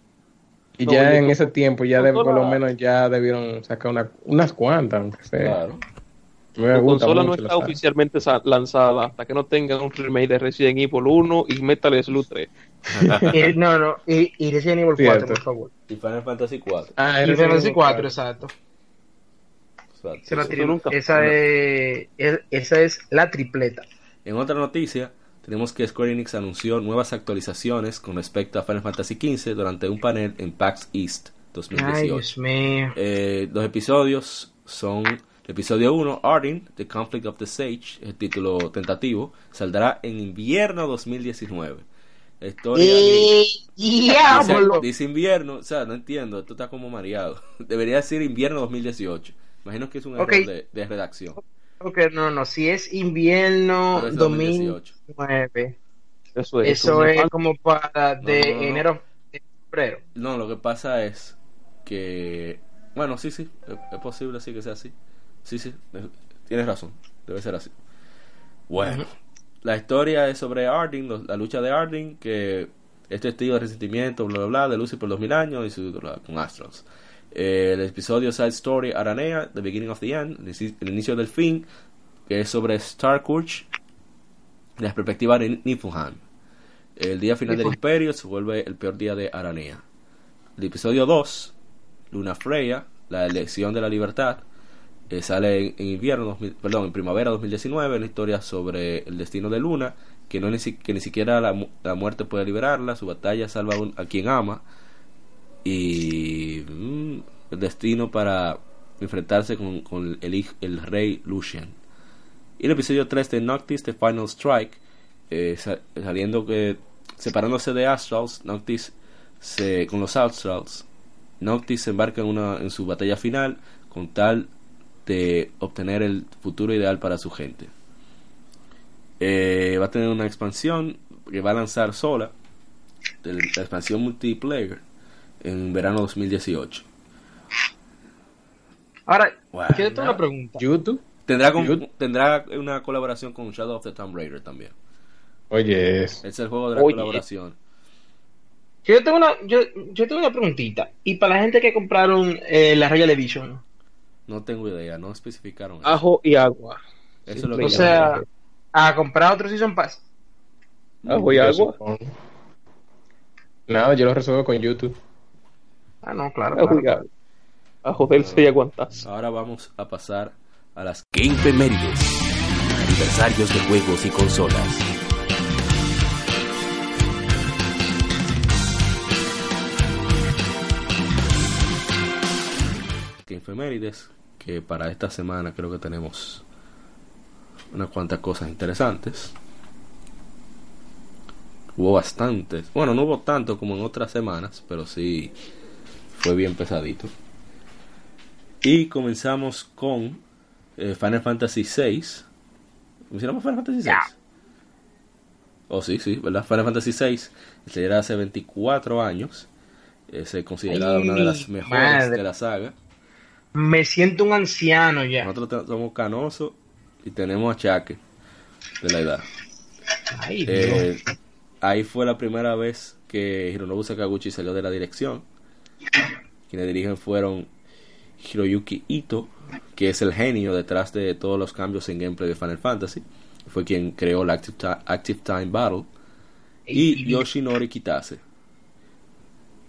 Y No, ya en ese tiempo ya de, por lo menos ya debieron sacar una, unas cuantas, aunque sea. Claro. Me La consola no está la oficialmente lanzada hasta que no tengan un remake de Resident Evil 1 y Metal Slug 3. Y- no, no, y, y Resident Evil 4, Cierto. por favor. Y Final Fantasy 4. Ah, Y Final Fantasy un- 4, exacto. Es la, nunca- esa es, es- esa es la tripleta. En otra noticia, tenemos que Square Enix anunció nuevas actualizaciones con respecto a Final Fantasy XV durante un panel en PAX East Ay, 2018. Dios mío. Eh, los episodios son episodio 1, Arden, The Conflict of the Sage, el título tentativo, saldrá en invierno 2019. La historia ¡Eh, dice, invierno, o sea, no entiendo, esto está como mareado. Debería decir invierno 2018. Imagino que es un error de, de redacción. Ok, no, no, si es invierno es 2019, Eso es. eso es como para de No, no, no. enero a febrero. No, lo que pasa es que, bueno, sí, sí, es, es posible sí que sea así. Sí, sí, es- tienes razón, debe ser así. Bueno, la historia es sobre Arden, lo- la lucha de Arden, que es testigo de resentimiento, bla, bla, bla, de Lucy por dos mil años y su, con Astros. Eh, el episodio Side Story Aranea, The Beginning of the End, el inici- el inicio del fin, que es sobre Starcourge, la perspectiva de Niflheim. El día final del imperio se vuelve el peor día de Aranea. El episodio 2, Luna Freya, la elección de la libertad, eh, sale en, invierno, 2000 perdón, en primavera 2019, una historia sobre el destino de Luna, que no ni, que ni siquiera la, la muerte puede liberarla, su batalla salva a, un- a quien ama y mm, el destino para enfrentarse con, con el, el rey Lucian. Y el episodio 3 de Noctis, The Final Strike, eh, sa- saliendo que separándose de Astrals, Noctis se, con los Astrals, Noctis se embarca en, una, en su batalla final con tal de obtener el futuro ideal para su gente. Eh, va a tener una expansión que va a lanzar sola, de la expansión multiplayer, en verano 2018. Ahora, Bueno, quiero hacer una pregunta. YouTube. Tendrá, con- tendrá una colaboración con Shadow of the Tomb Raider también. Oye, es. Es el juego de la Oye. colaboración. Yo tengo una, yo, yo tengo una preguntita. Y para la gente que compraron eh, la Royal Edition, No tengo idea, no especificaron. eso. Ajo y agua. Eso es lo que o sea, a comprar otro Season Pass. Ajo y agua. Nada, yo lo resuelvo con YouTube. Ah, no, claro. Ajo claro. y agua. A joderse y aguantarse. Ahora vamos a pasar a las Game Femérides. Aniversarios de juegos y consolas. Game Femérides, que para esta semana creo que tenemos unas cuantas cosas interesantes. Hubo bastantes. Bueno, no hubo tanto como en otras semanas, pero sí fue bien pesadito. Y comenzamos con eh, Final Fantasy VI. ¿Mencionamos Final Fantasy VI? Oh, sí, sí, ¿verdad? Final Fantasy VI saliera hace 24 años. Es eh, considerada Ay, una de las mejores madre. de la saga. Me siento un anciano ya. Nosotros somos canosos y tenemos achaque de la edad. Ay, Dios. Eh, ahí fue la primera vez que Hironobu Sakaguchi salió de la dirección. Quienes dirigen fueron Hiroyuki Ito, que es el genio detrás de todos los cambios en gameplay de Final Fantasy. Fue quien creó la Active, Ti- Active Time Battle. Y Yoshinori Kitase.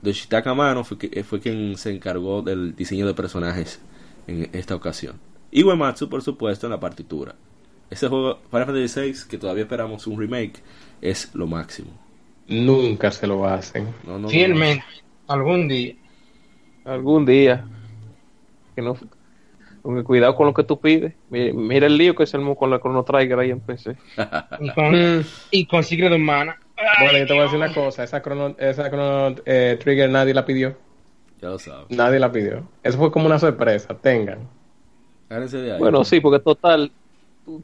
Yoshitaka Mano fue, que- fue quien se encargó del diseño de personajes en esta ocasión. Y Uematsu, por supuesto, en la partitura. ese juego, Final Fantasy VI, que todavía esperamos un remake, es lo máximo. Nunca se lo hacen. No, no, no, Fielmente, algún día. Algún día. Que no, con cuidado con lo que tú pides. Mira, mira el lío que se armó con la Chrono Trigger ahí en PC. Y con, y con Secret of Mana. Bueno, yo te voy a decir una cosa. Esa Chrono, esa Chrono eh, Trigger nadie la pidió. Ya lo sabes. Nadie la pidió. Eso fue como una sorpresa. Tengan. De ahí. Bueno, sí, porque total.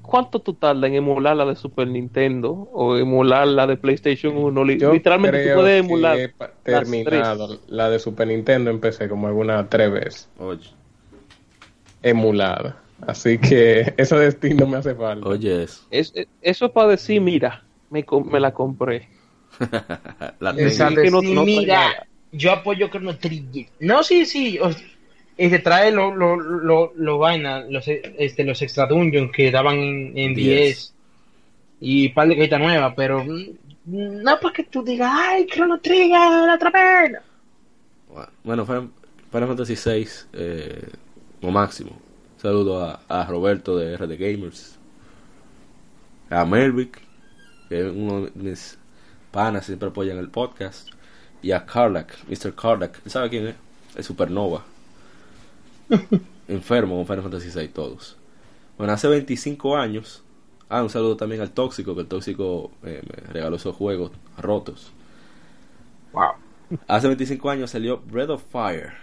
¿Cuánto tú tardas en emular la de Super Nintendo o emular la de PlayStation 1? Li- Yo Literalmente tú puedes que emular. he terminado la de Super Nintendo empecé como alguna tres veces Oye, emulada. Así que ese destino me hace falta. oye eso. Es, es- eso es para decir, mira, me, me la compré. la tengo. Exacto. que no- sí, no mira, yo apoyo Chrono Trigger. No, sí, sí. o- y te trae los lo, lo, lo vaina, los, este, los extra dungeons que daban en, en 10. 10 y par de caritas nuevas, pero mm, no para que tú digas, ay, Chrono Trigger, otra vez. Bueno, Final Final Fantasy VI, eh, lo máximo. Saludo a, a Roberto de RD Gamers, a Melvick, que es uno de mis panas, siempre apoyan el podcast, y a Karlak, Mr. Karlak, ¿Él ¿sabe quién es? El Supernova. Enfermo con Final Fantasy VI todos. Bueno, hace 25 años, ah, un saludo también al Tóxico, que el Tóxico eh, me regaló esos juegos rotos. Wow. Hace 25 años salió Breath of Fire.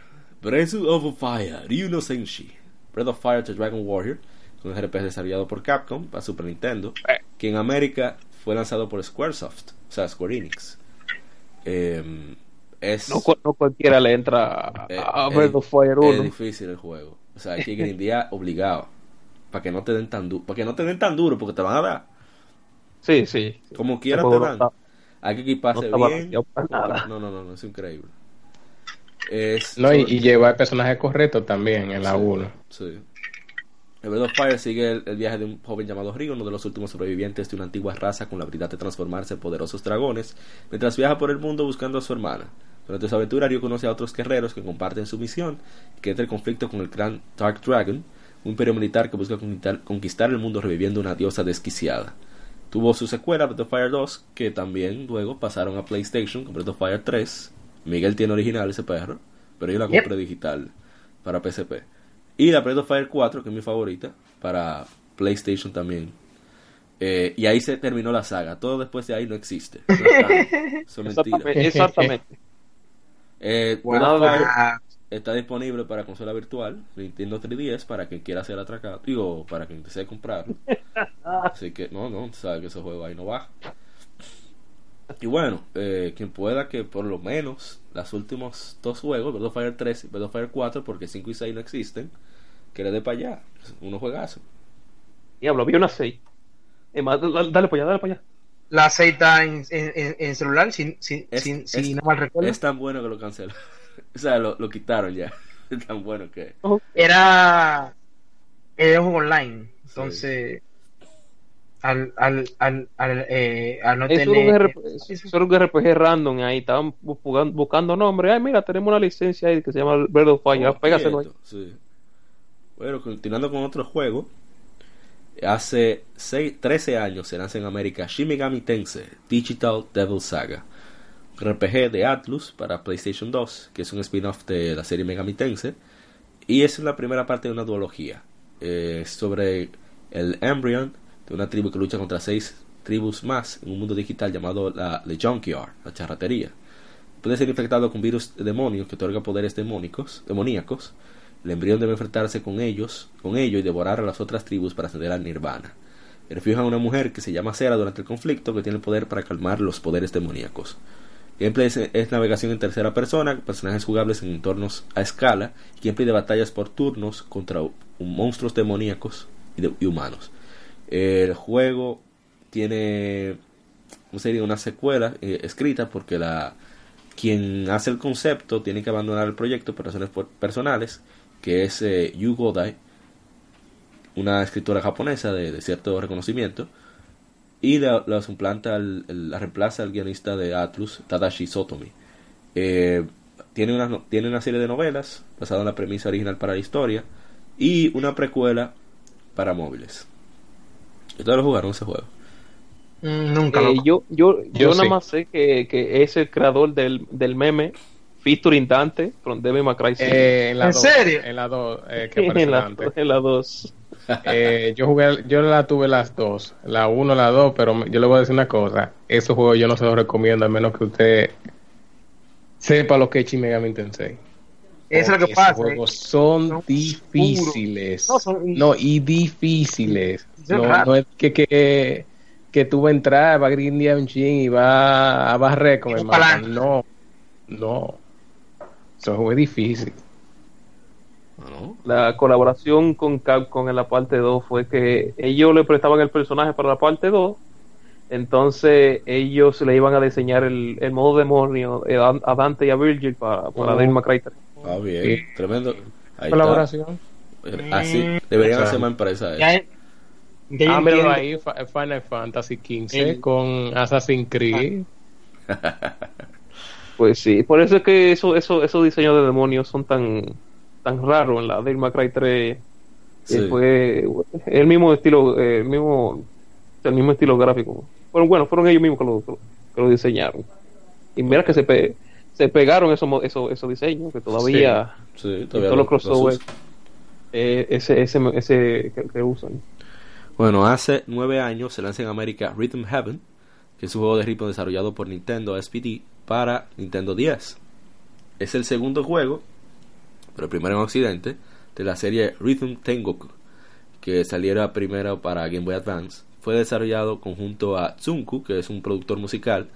Breath of Fire, Ryuno Senshi. Breath of Fire to Dragon Warrior. Es un RPG desarrollado por Capcom para Super Nintendo. Que en América fue lanzado por Squaresoft. O sea, Square Enix. Eh, es, No, cu- no cualquiera le entra a, eh, a es- Breath of Fire es 1. difícil el juego. O sea, hay que grindear obligado. Para que no te den tan duro. Para que no te den tan duro, porque te van a dar. Sí, sí. Como quiera te no dan. Hay que equiparse no bien. nada. No, no, no, no, es increíble. Es No, y, y lleva el personaje correcto también en la 1. Sí. El Breath of Fire sigue el, el viaje de un joven llamado Rio, uno de los últimos sobrevivientes de una antigua raza con la habilidad de transformarse en poderosos dragones, mientras viaja por el mundo buscando a su hermana. Durante su aventura, Rio conoce a otros guerreros que comparten su misión, que entra en conflicto con el clan Dark Dragon, un imperio militar que busca conquistar, conquistar el mundo reviviendo una diosa desquiciada. Tuvo su secuela, Breath of Fire 2, que también luego pasaron a PlayStation con Breath of Fire 3. Miguel tiene original ese perro, pero yo la Yep. compré digital para PSP. Y la Breath of Fire 4, que es mi favorita, para PlayStation también. Eh, y ahí se terminó la saga. Todo después de ahí no existe. No está. Eso es mentira. Exactamente. Eh, Wow. Breath of Fire está disponible para consola virtual, Nintendo 3DS, para quien quiera ser atracado. Digo, para quien desee comprar. Así que, no, no, sabe que ese juego ahí no baja. Y bueno, eh, quien pueda que por lo menos los últimos dos juegos, Breath of Fire 3 y Breath of Fire 4, porque 5 y 6 no existen, que le dé para allá. Uno juegazo. Diablo, vi una 6. Es más, dale, dale para allá, dale para allá. la aceita en, en, en- en celular, si, si, Es- si, si es- no mal recuerdo. Es tan bueno que lo cancelan. o sea, lo, lo quitaron ya. Es tan bueno que. Era, era un juego online. Entonces, al, al, al, al, eh, al no Eso era, tener. un RP eso era un RPG random ahí. Estaban bu- buscando, buscando nombres. Ay, mira, tenemos una licencia ahí que se llama Breath of Fire. Oh, Pégaselo ahí. sí. Bueno, continuando con otro juego. Hace seis- 13 años se lanza en América Shin Megami Tensei Digital Devil Saga. Un RPG de Atlus para PlayStation 2, que es un spin-off de la serie Megami Tensei. Y es la primera parte de una duología. Eh, sobre el Embryon, una tribu que lucha contra seis tribus más en un mundo digital llamado la, The Junkyard, la charratería. Puede ser infectado con virus demonio que otorga poderes demónicos, demoníacos. El embrión debe enfrentarse con ellos, con ello y devorar a las otras tribus para ascender al nirvana. Refugia a una mujer que se llama Cera durante el conflicto que tiene el poder para calmar los poderes demoníacos. Gameplay es, es navegación en tercera persona, personajes jugables en entornos a escala, y gameplay de batallas por turnos contra monstruos demoníacos y, de- y humanos. El juego tiene ¿cómo se diría? una secuela eh, escrita porque la quien hace el concepto tiene que abandonar el proyecto por razones personales, que es eh, Yu Godai, una escritora japonesa de, cierto reconocimiento, y la, la suplanta, la reemplaza al guionista de Atlus, Tadashi Sotomi. Eh, tiene, una, tiene una serie de novelas basada en la premisa original para la historia y una precuela para móviles. ¿Ustedes lo jugaron ese juego? Mm, Nunca Eh, lo yo, yo, yo, Yo nada sí. más sé que, que es el creador del, del meme featuring Dante from Devil May Cry 5. Eh, en la ¿En dos, serio? En la 2, eh, en, la, antes. en la 2. Eh, yo jugué, yo la tuve las dos, la 1, la 2, pero me- yo le voy a decir una cosa, esos juegos yo no se los recomiendo a menos que usted sepa lo que es Shin Megami Tensei. Eso es lo que pasa. Esos eh. juegos son Son difíciles. No, son- No, y difíciles. No, es que, que, que tú vas a entrar, vas a grindear un chin y vas a barrer con el mapa. No, no. Eso juego es difícil. ¿No? La colaboración con Capcom en la parte 2 fue que ellos le prestaban el personaje para la parte 2. Entonces ellos le iban a diseñar el, el modo demonio eh, a Dante y a Virgil para, para. Devil May Cry 3. Ah, bien. Sí. Tremendo. Ahí Colaboración. está. Así. Deberían O sea, hacer más empresas. Ya, Ah, míralo ahí, Final Fantasy XV con Assassin's Creed. Pues sí, por eso es que eso, eso, esos diseños de demonios son tan, tan raros en la Devil May Cry 3. Sí. Eh, fue el mismo estilo, eh, el mismo, el mismo estilo gráfico. Bueno, bueno, fueron ellos mismos que lo, que lo diseñaron. Y mira que se, pe- se pegaron esos, esos, esos diseños que todavía Sí, todavía todos los lo- los crossovers eh, ese, ese, ese que, que usan. Bueno, hace nueve años se lanza en América Rhythm Heaven, que es un juego de ritmo desarrollado por Nintendo SPD para Nintendo 10. Es el segundo juego, pero el primero en Occidente, de la serie Rhythm Tengoku, que saliera primero para Game Boy Advance. Fue desarrollado conjunto a Tsunku, que es un productor musical,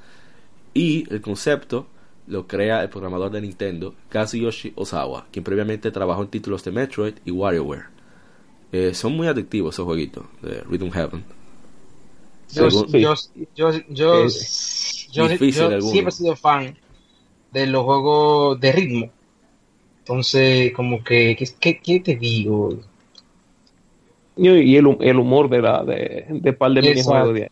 y el concepto lo crea el programador de Nintendo, Kazuyoshi Osawa, quien previamente trabajó en títulos de Metroid y WarioWare. Eh, son muy adictivos esos jueguitos de Rhythm Heaven. Yo, Según- Sí. yo, yo, yo, yo, difícil yo alguno. siempre he sido fan de los juegos de ritmo. Entonces, como que, ¿qué, qué, te digo? Y, y el, hum- el humor de la de, de par de minijuegos de ahí.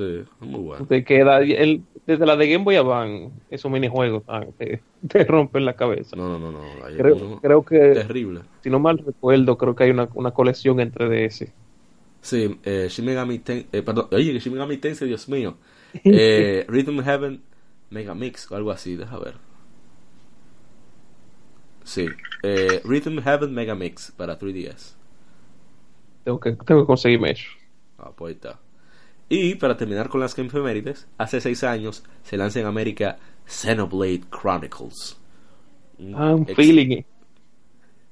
Sí, es muy bueno. Te queda el, desde la de Game Boy Advance, esos minijuegos ah, te, te rompen la cabeza. No, no, no, no. Hay Creo, uno creo que, terrible. si no mal recuerdo, creo que hay una, una colección entre DS. Sí, eh, Shin Megami Ten- eh, perdón, oye, Shin Megami Tensei, Dios mío. Eh, Rhythm Heaven Mega Mix o algo así, deja ver. Sí, eh, Rhythm Heaven Mega Mix para 3DS. Tengo que, tengo que conseguirme eso. Ah, pues está. Y para terminar con las efemérides, hace seis años se lanza en América Xenoblade Chronicles. I'm ex- feeling it.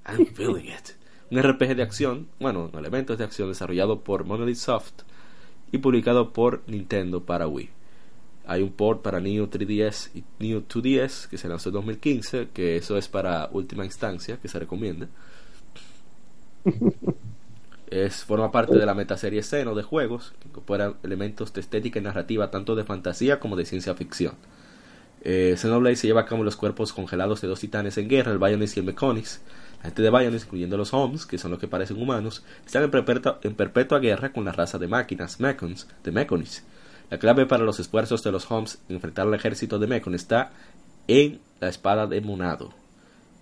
I'm feeling it. Un RPG de acción, bueno, elementos de acción desarrollado por Monolith Soft y publicado por Nintendo para Wii. Hay un port para Neo 3DS y Neo 2DS que se lanzó en 2015, que eso es para última instancia, que se recomienda. Es, forma parte de la metaserie Xeno de juegos, que incorpora elementos de estética y narrativa tanto de fantasía como de ciencia ficción. Eh, Xenoblade se lleva a cabo los cuerpos congelados de dos titanes en guerra, el Bionis y el Meconis. La gente de Bionis, incluyendo los Homs, que son los que parecen humanos, están en perpetua, en perpetua guerra con la raza de máquinas, Mechons, de Meconis. La clave para los esfuerzos de los Homs en enfrentar al ejército de Mechon está en la espada de Monado,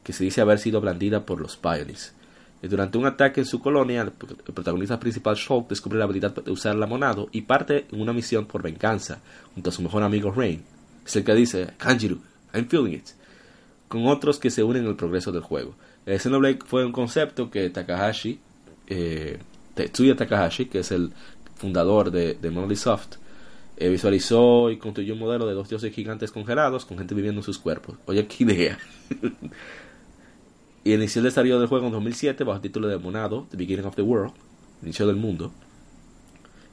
que se dice haber sido blandida por los Bionis. Y durante un ataque en su colonia, el, protagonista principal, Shulk, descubre la habilidad de usar la Monado y parte en una misión por venganza junto a su mejor amigo Rain. Es el que dice, Kanjiru, I'm feeling it. Con otros que se unen en el progreso del juego. El Xenoblade fue un concepto que Takahashi, eh, Tetsuya Takahashi, que es el fundador de, de Monolith Soft, eh, visualizó y construyó un modelo de dos dioses gigantes congelados con gente viviendo en sus cuerpos. Oye, qué idea. y inició el desarrollo del juego en 2007 bajo el título de Monado, The Beginning of the World, inicio del mundo,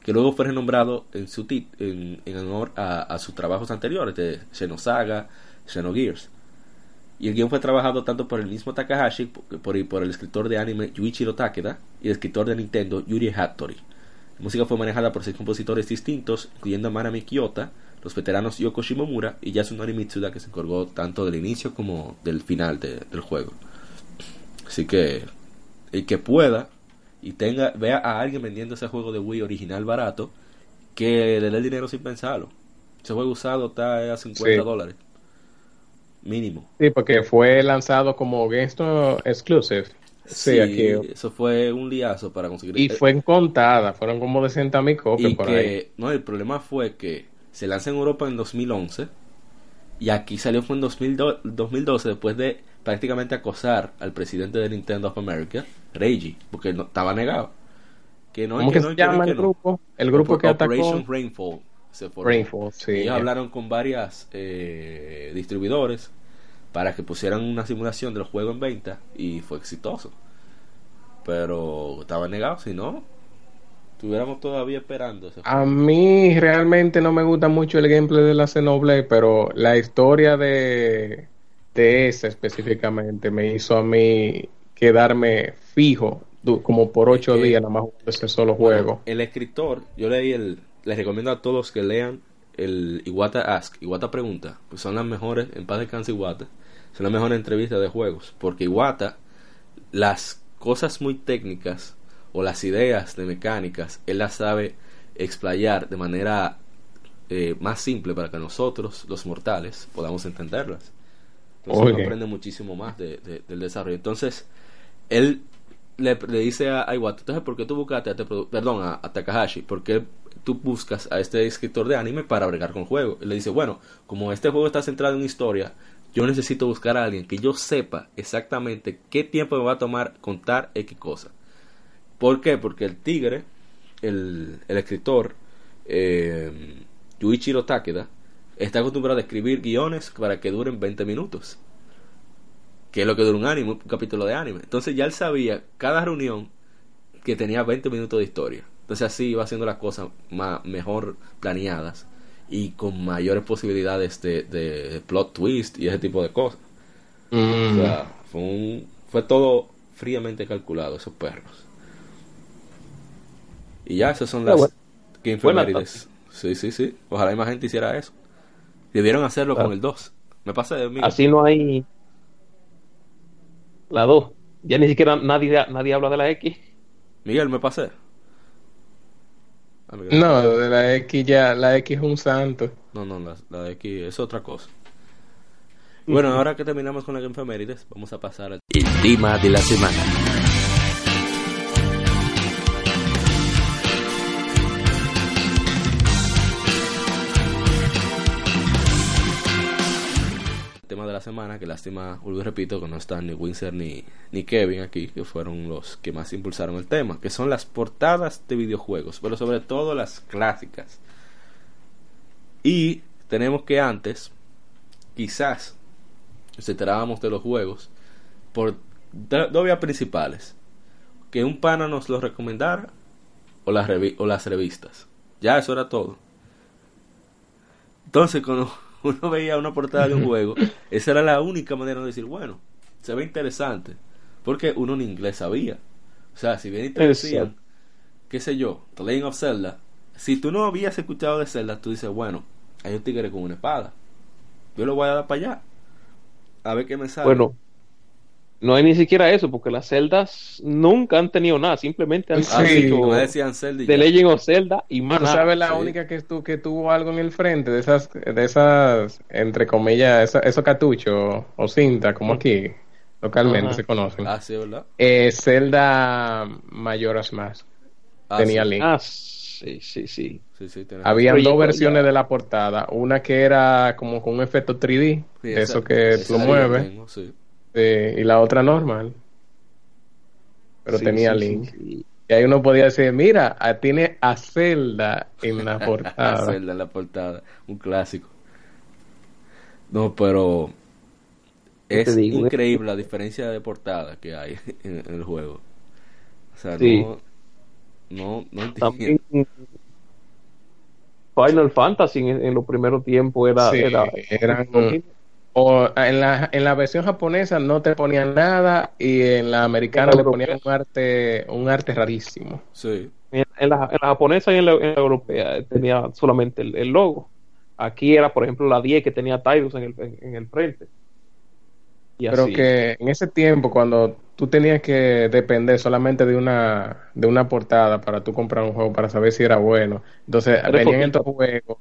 que luego fue renombrado en, su en, honor a, sus trabajos anteriores de Xenosaga, Xenogears. Y el guion fue trabajado tanto por el mismo Takahashi por, por, el escritor de anime Yuichiro Takeda y el escritor de Nintendo Yuri Hattori. La música fue manejada por seis compositores distintos, incluyendo a Manami Kiyota, los veteranos Yoko Shimomura y Yasunori Mitsuda, que se encargó tanto del inicio como del final de- del juego. Así que el que pueda y tenga vea a alguien vendiendo ese juego de Wii original barato, que le dé el dinero sin pensarlo. Ese juego usado está a 50 Sí. dólares. Mínimo. Sí, porque fue lanzado como GameStop Exclusive. Sí, aquí. Eso fue un liazo para conseguir. Y fue en contada, fueron como 200 mil copias por que, ahí. no, el problema fue que se lanza en Europa en 2011 y aquí salió fue en 2002 2012 después de prácticamente acosar al presidente de Nintendo of America, Reggie, porque no, estaba negado. Que no, ¿Cómo que que no, se no, llama que el no. grupo? El grupo que atacó Operation Rainfall se formó. Rainfall, sí. Ellos hablaron con varias eh, distribuidores para que pusieran una simulación del juego en venta y fue exitoso. Pero estaba negado, si no, estuviéramos todavía esperando. A mí realmente no me gusta mucho el gameplay de la Xenoblade, pero la historia de, de esa específicamente me hizo a mí quedarme fijo como por ocho días nada más ese solo juego. El escritor, yo leí el. Les recomiendo a todos que lean el Iwata Ask, Iwata Pregunta, pues son las mejores, en paz descanse Iwata, son las mejores entrevistas de juegos, porque Iwata, las cosas muy técnicas o las ideas de mecánicas, él las sabe explayar de manera eh, más simple para que nosotros, los mortales, podamos entenderlas. Entonces uno aprende muchísimo más de- de- del desarrollo. Entonces, él le, le dice a, a Iwata, entonces, ¿por qué tú buscaste a este produ- perdón, a, a Takahashi? ¿Por qué tú buscas a este escritor de anime para bregar con el juego? Él le dice, bueno, como este juego está centrado en una historia, yo necesito buscar a alguien que yo sepa exactamente qué tiempo me va a tomar contar X cosa. ¿Por qué? Porque el tigre, el, el escritor, eh, Yuichiro Takeda, está acostumbrado a escribir guiones para que duren 20 minutos que es lo que dura un anime, un capítulo de anime. Entonces ya él sabía cada reunión que tenía 20 minutos de historia. Entonces así iba haciendo las cosas más, mejor planeadas y con mayores posibilidades de, de plot twist y ese tipo de cosas. O Mm. sea, fue, un, fue todo fríamente calculado, esos perros. Y ya, esas son Ah, las bueno. Game. Sí, sí, sí. Ojalá hay más gente hiciera eso. Debieron hacerlo Ah. con el 2. Me pasa de mí. Así no hay la 2. Ya ni siquiera nadie, nadie habla de la X. Miguel, me pasé. Ah, Miguel. No, de la X ya, la X es un santo. No, no, la, aquí es otra cosa. Bueno, ahora que terminamos con la efemérides, vamos a pasar al el tema de la semana. Que lástima, vuelvo y repito, que no están ni Windsor ni, ni Kevin aquí, que fueron los que más impulsaron el tema, que son las portadas de videojuegos, pero sobre todo las clásicas. Y tenemos que antes, quizás, nos enterábamos de los juegos por do- dos vías principales. Que un pana nos los recomendara o las, o las revistas. Ya eso era todo. Entonces, cuando uno veía una portada de un juego, esa era la única manera de decir, bueno, se ve interesante. Porque uno en inglés sabía. O sea, si bien te decían, qué sé yo, The Legend of Zelda, si tú no habías escuchado de Zelda, tú dices, bueno, hay un tigre con una espada. Yo lo voy a dar para allá. A ver qué me sale. Bueno, no hay ni siquiera eso, porque las celdas nunca han tenido nada, simplemente han Ah, sí, dicho decían Zelda y The. Legend of Zelda y más ¿Tú nada. sabes la sí. única que, tu- que tuvo algo en el frente de esas, de esas entre comillas, esa- esos cartuchos o cinta, como aquí localmente Ajá. se conocen? Ah, sí, ¿verdad? Eh, Zelda Majora's Mask Ah, tenía sí. link. Ah, sí, sí, sí. Sí, Habían Pero dos versiones ya- de la portada, una que era como con un efecto 3D, Sí, de esa- eso que tú lo mueves, tengo, sí. Eh, y la otra normal. Pero Sí, tenía sí, link. sí. Y ahí uno podía decir, mira, ah, tiene a Zelda en la portada. Zelda en la portada, un clásico. No, pero ¿Qué es digo? increíble la diferencia de portada que hay en, el juego. O sea, Sí. no, no, no entiendo. También Final Fantasy en, en los primeros tiempos era, Sí, era eran- O en la, en la versión japonesa no te ponían nada y en la americana En la le ponían un arte, un arte rarísimo. Sí, en, en la, en la japonesa y en la, en la europea tenía solamente el, el logo. Aquí era, por ejemplo, la 10 que tenía Tidus en el, en, en el frente. Y Pero así. que en ese tiempo, cuando tú tenías que depender solamente de una, de una portada para tú comprar un juego, para saber si era bueno, entonces venían estos juegos,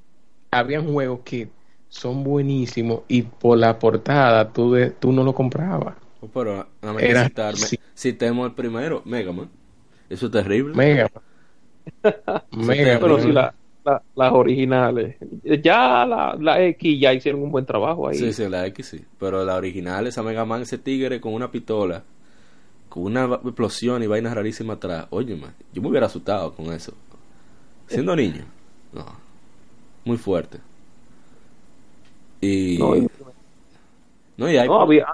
habían juegos que son buenísimos y por la portada tú, de- tú no lo comprabas. Oh, pero nada más que Era- sí. citemos el primero, Mega Man. Eso es terrible. Mega Mega Pero Man. sí, la- la- las originales. Ya la, la X ya hicieron un buen trabajo ahí. Sí, sí, la X sí. Pero la original, esa Mega Man, ese tigre con una pistola, con una va- explosión y vainas rarísimas atrás. Oye, man, yo me hubiera asustado con eso. Siendo niño. No. Muy fuerte. Y. No, y- no, y hay. No, había,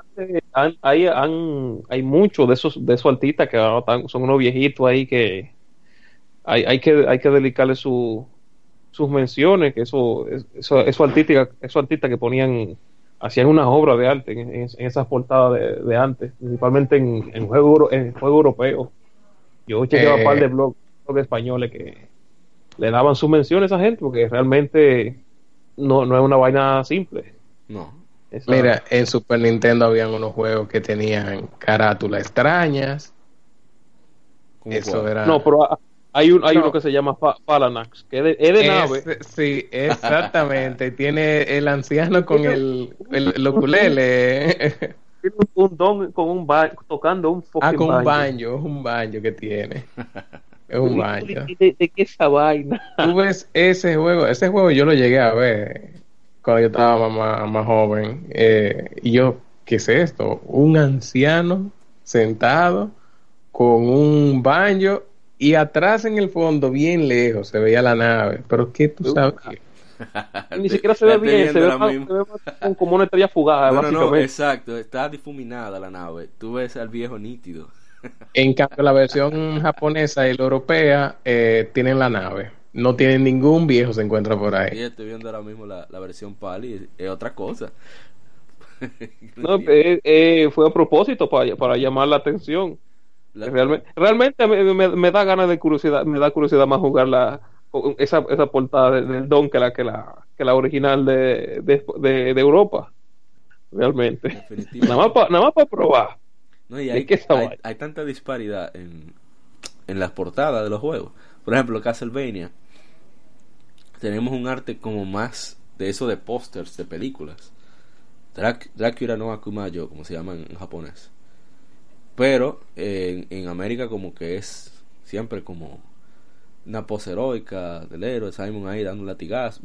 han- hay, han- hay muchos de esos, de esos artistas que ahora están- son unos viejitos ahí que hay, hay que hay que dedicarle su, sus menciones, que eso, eso, esos artistas, esos artistas que ponían, hacían unas obras de arte en, en- en esas portadas de, de antes, principalmente en, en juego, en juego europeo. Yo chequeaba Eh. un par de blogs, blogs españoles que le daban sus menciones a esa gente, porque realmente no, no es una vaina simple. No. Esa- Mira, en Super Nintendo habían unos juegos que tenían carátulas extrañas. ¿Cómo Eso cuál? era. No, pero ha- hay, un, hay No. uno que se llama Phalanax, que es de, es de nave. Sí, exactamente. Tiene el anciano con el, el, el ukulele. Tiene un, un don con un ba- tocando un ah, con un banjo, es un banjo que tiene. Es un banjo. ¿De, qué esa vaina? Tú ves ese juego, ese juego yo lo llegué a ver cuando yo estaba más, más joven. eh, y yo, ¿qué es esto? Un anciano sentado con un banjo y atrás en el fondo, bien lejos, se veía la nave. Pero ¿qué tú sabes? Ni siquiera se ve bien, se ve, más, misma. se ve más como una estrella fugada, No, no, no, básicamente. exacto. Está difuminada la nave. Tú ves al viejo nítido. En cambio, la versión japonesa y la europea eh, tienen la nave. No tienen ningún viejo se encuentra por ahí. estoy viendo ahora mismo la, la versión Pali. Es otra cosa. No, eh, eh, fue a propósito para, para llamar la atención. La- Realmente, realmente me, me- me da ganas de curiosidad, me da curiosidad más jugar la, esa, esa portada de- del Don que la que la, que la original de, de, de- de Europa. Realmente. Nada más para nada más para probar. No, y hay, hay, tanta disparidad en, en las portadas de los juegos. Por ejemplo, Castlevania. Tenemos un arte como más de eso de pósters de películas. Drac- Dracula no Akumayo, como se llama en, en japonés. Pero eh, en, en América como que es siempre como una pose heroica del héroe, Simon ahí dando un latigazo,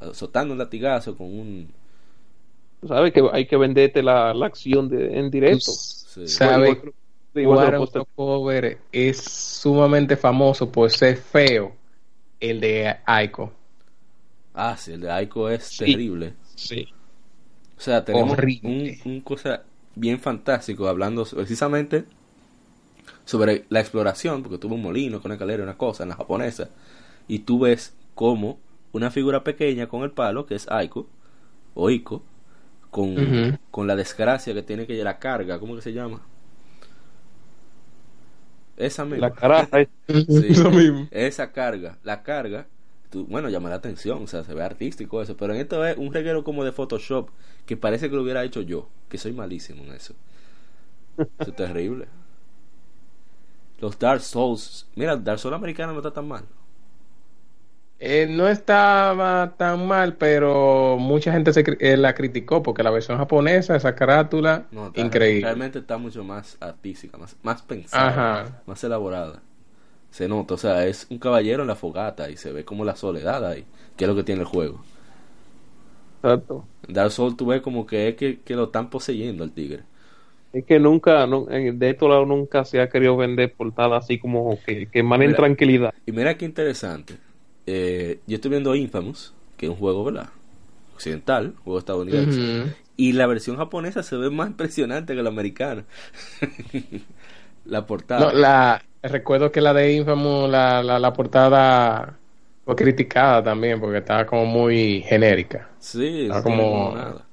azotando un latigazo con un... ¿Sabes? Que hay que venderte la, la acción de, en directo. sí. Que- igual que Warren. Cover es sumamente famoso por ser feo el de Aiko. Ah, sí, el de Aiko es Sí. terrible. Sí. O sea, tenemos Horrible. un, un cosa bien fantástico hablando precisamente sobre la exploración, porque tuvo un molino con una escalera y una cosa en la japonesa, y tú ves como una figura pequeña con el palo, que es Aiko, o Iko, con, con la desgracia que tiene que llevar la carga, ¿cómo que se llama? Esa misma. La caraja. es- Sí, Lo mismo. esa carga, la carga, tú- bueno, llama la atención, o sea, se ve artístico eso, pero en esto es un reguero como de Photoshop que parece que lo hubiera hecho yo, que soy malísimo en eso. Eso es terrible. Los Dark Souls, mira, Dark Souls americano no está tan mal. Eh, no estaba tan mal, pero mucha gente se, eh, la criticó porque la versión japonesa, esa carátula, No, está- increíble. Realmente está mucho más artística, más, más pensada, Ajá. más elaborada. Se nota, o sea, es un caballero en la fogata y se ve como la soledad ahí, que es lo que tiene el juego. Exacto. Dark Souls tú ves como que es que, que lo están poseyendo al tigre. Es que nunca, no- en- de estos lados nunca se ha querido vender portadas así como que, que emanen Mira. tranquilidad. Y mira qué interesante. Eh, yo estoy viendo Infamous, que es un juego, ¿verdad? Occidental, juego estadounidense. Y la versión japonesa se ve más impresionante que la americana. la portada. No, la, recuerdo que la de Infamous, la, la, la portada fue criticada también porque estaba como muy genérica. sí, sí, como- nada.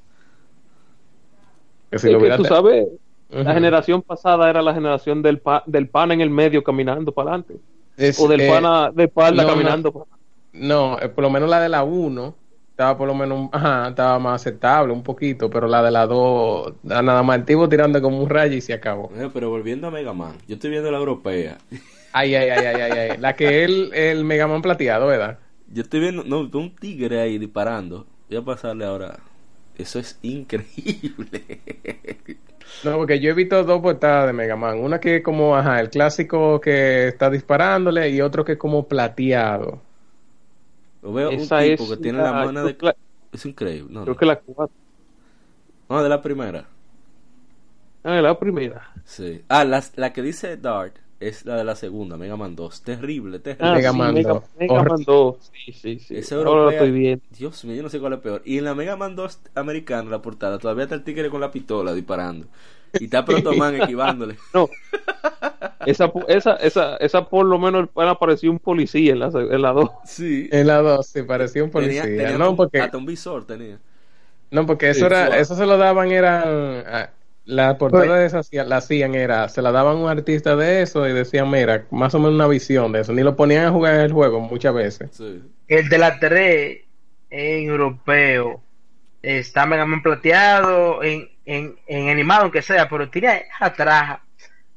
Que si Es lo que tú sabes, la generación pasada era la generación del, pa- del pana en el medio caminando para adelante. Es, O del eh, pana de espalda no, no. caminando. No, eh, por lo menos la de la 1 estaba por lo menos, ajá, estaba más aceptable un poquito, pero la de la 2, nada más el tipo tirando como un rayo y se acabó. Eh, Pero volviendo a Mega Man, yo estoy viendo la europea. Ay, ay, ay, ay, ay, ay. La que es el, el Mega Man plateado, ¿verdad? Yo estoy viendo no, un tigre ahí disparando. Voy a pasarle ahora Eso es increíble. No, porque yo he visto dos portadas de Mega Man. Una que es como, ajá, el clásico que está disparándole y otro que es como plateado. Lo veo Esa un tipo es que tiene la- la mano de... que Es increíble. No, Creo no. que la cuatro. No, de la primera. Ah, la primera. Sí. Ah, la, la que dice Dart es la de la segunda, Mega Man 2. Terrible, terrible. Ah, Mega sí, Man Mega, 2. Mega. Man 2. Sí, sí, sí. Esa Ahora lo europea, estoy viendo. Dios mío, yo no sé cuál es peor. Y en la Mega Man 2 americana, la portada, todavía está el tigre con la pistola disparando. Y está Proto Man esquivándole. No. Esa, esa, esa, esa por lo menos van apareció un policía en la, en la 2. Sí. En la dos, sí, parecía un policía. tenía no, un- porque, hasta un visor tenía. no, porque eso Sí, era, eso se lo daban, eran, ah, la portada de esa la hacían era, se la daban a un artista de eso y decían, mira, más o menos una visión de eso. Ni lo ponían a jugar en el juego muchas veces. Sí. El de la 3 en europeo está Mega Man plateado, en, en, en animado aunque sea, pero tiene atrás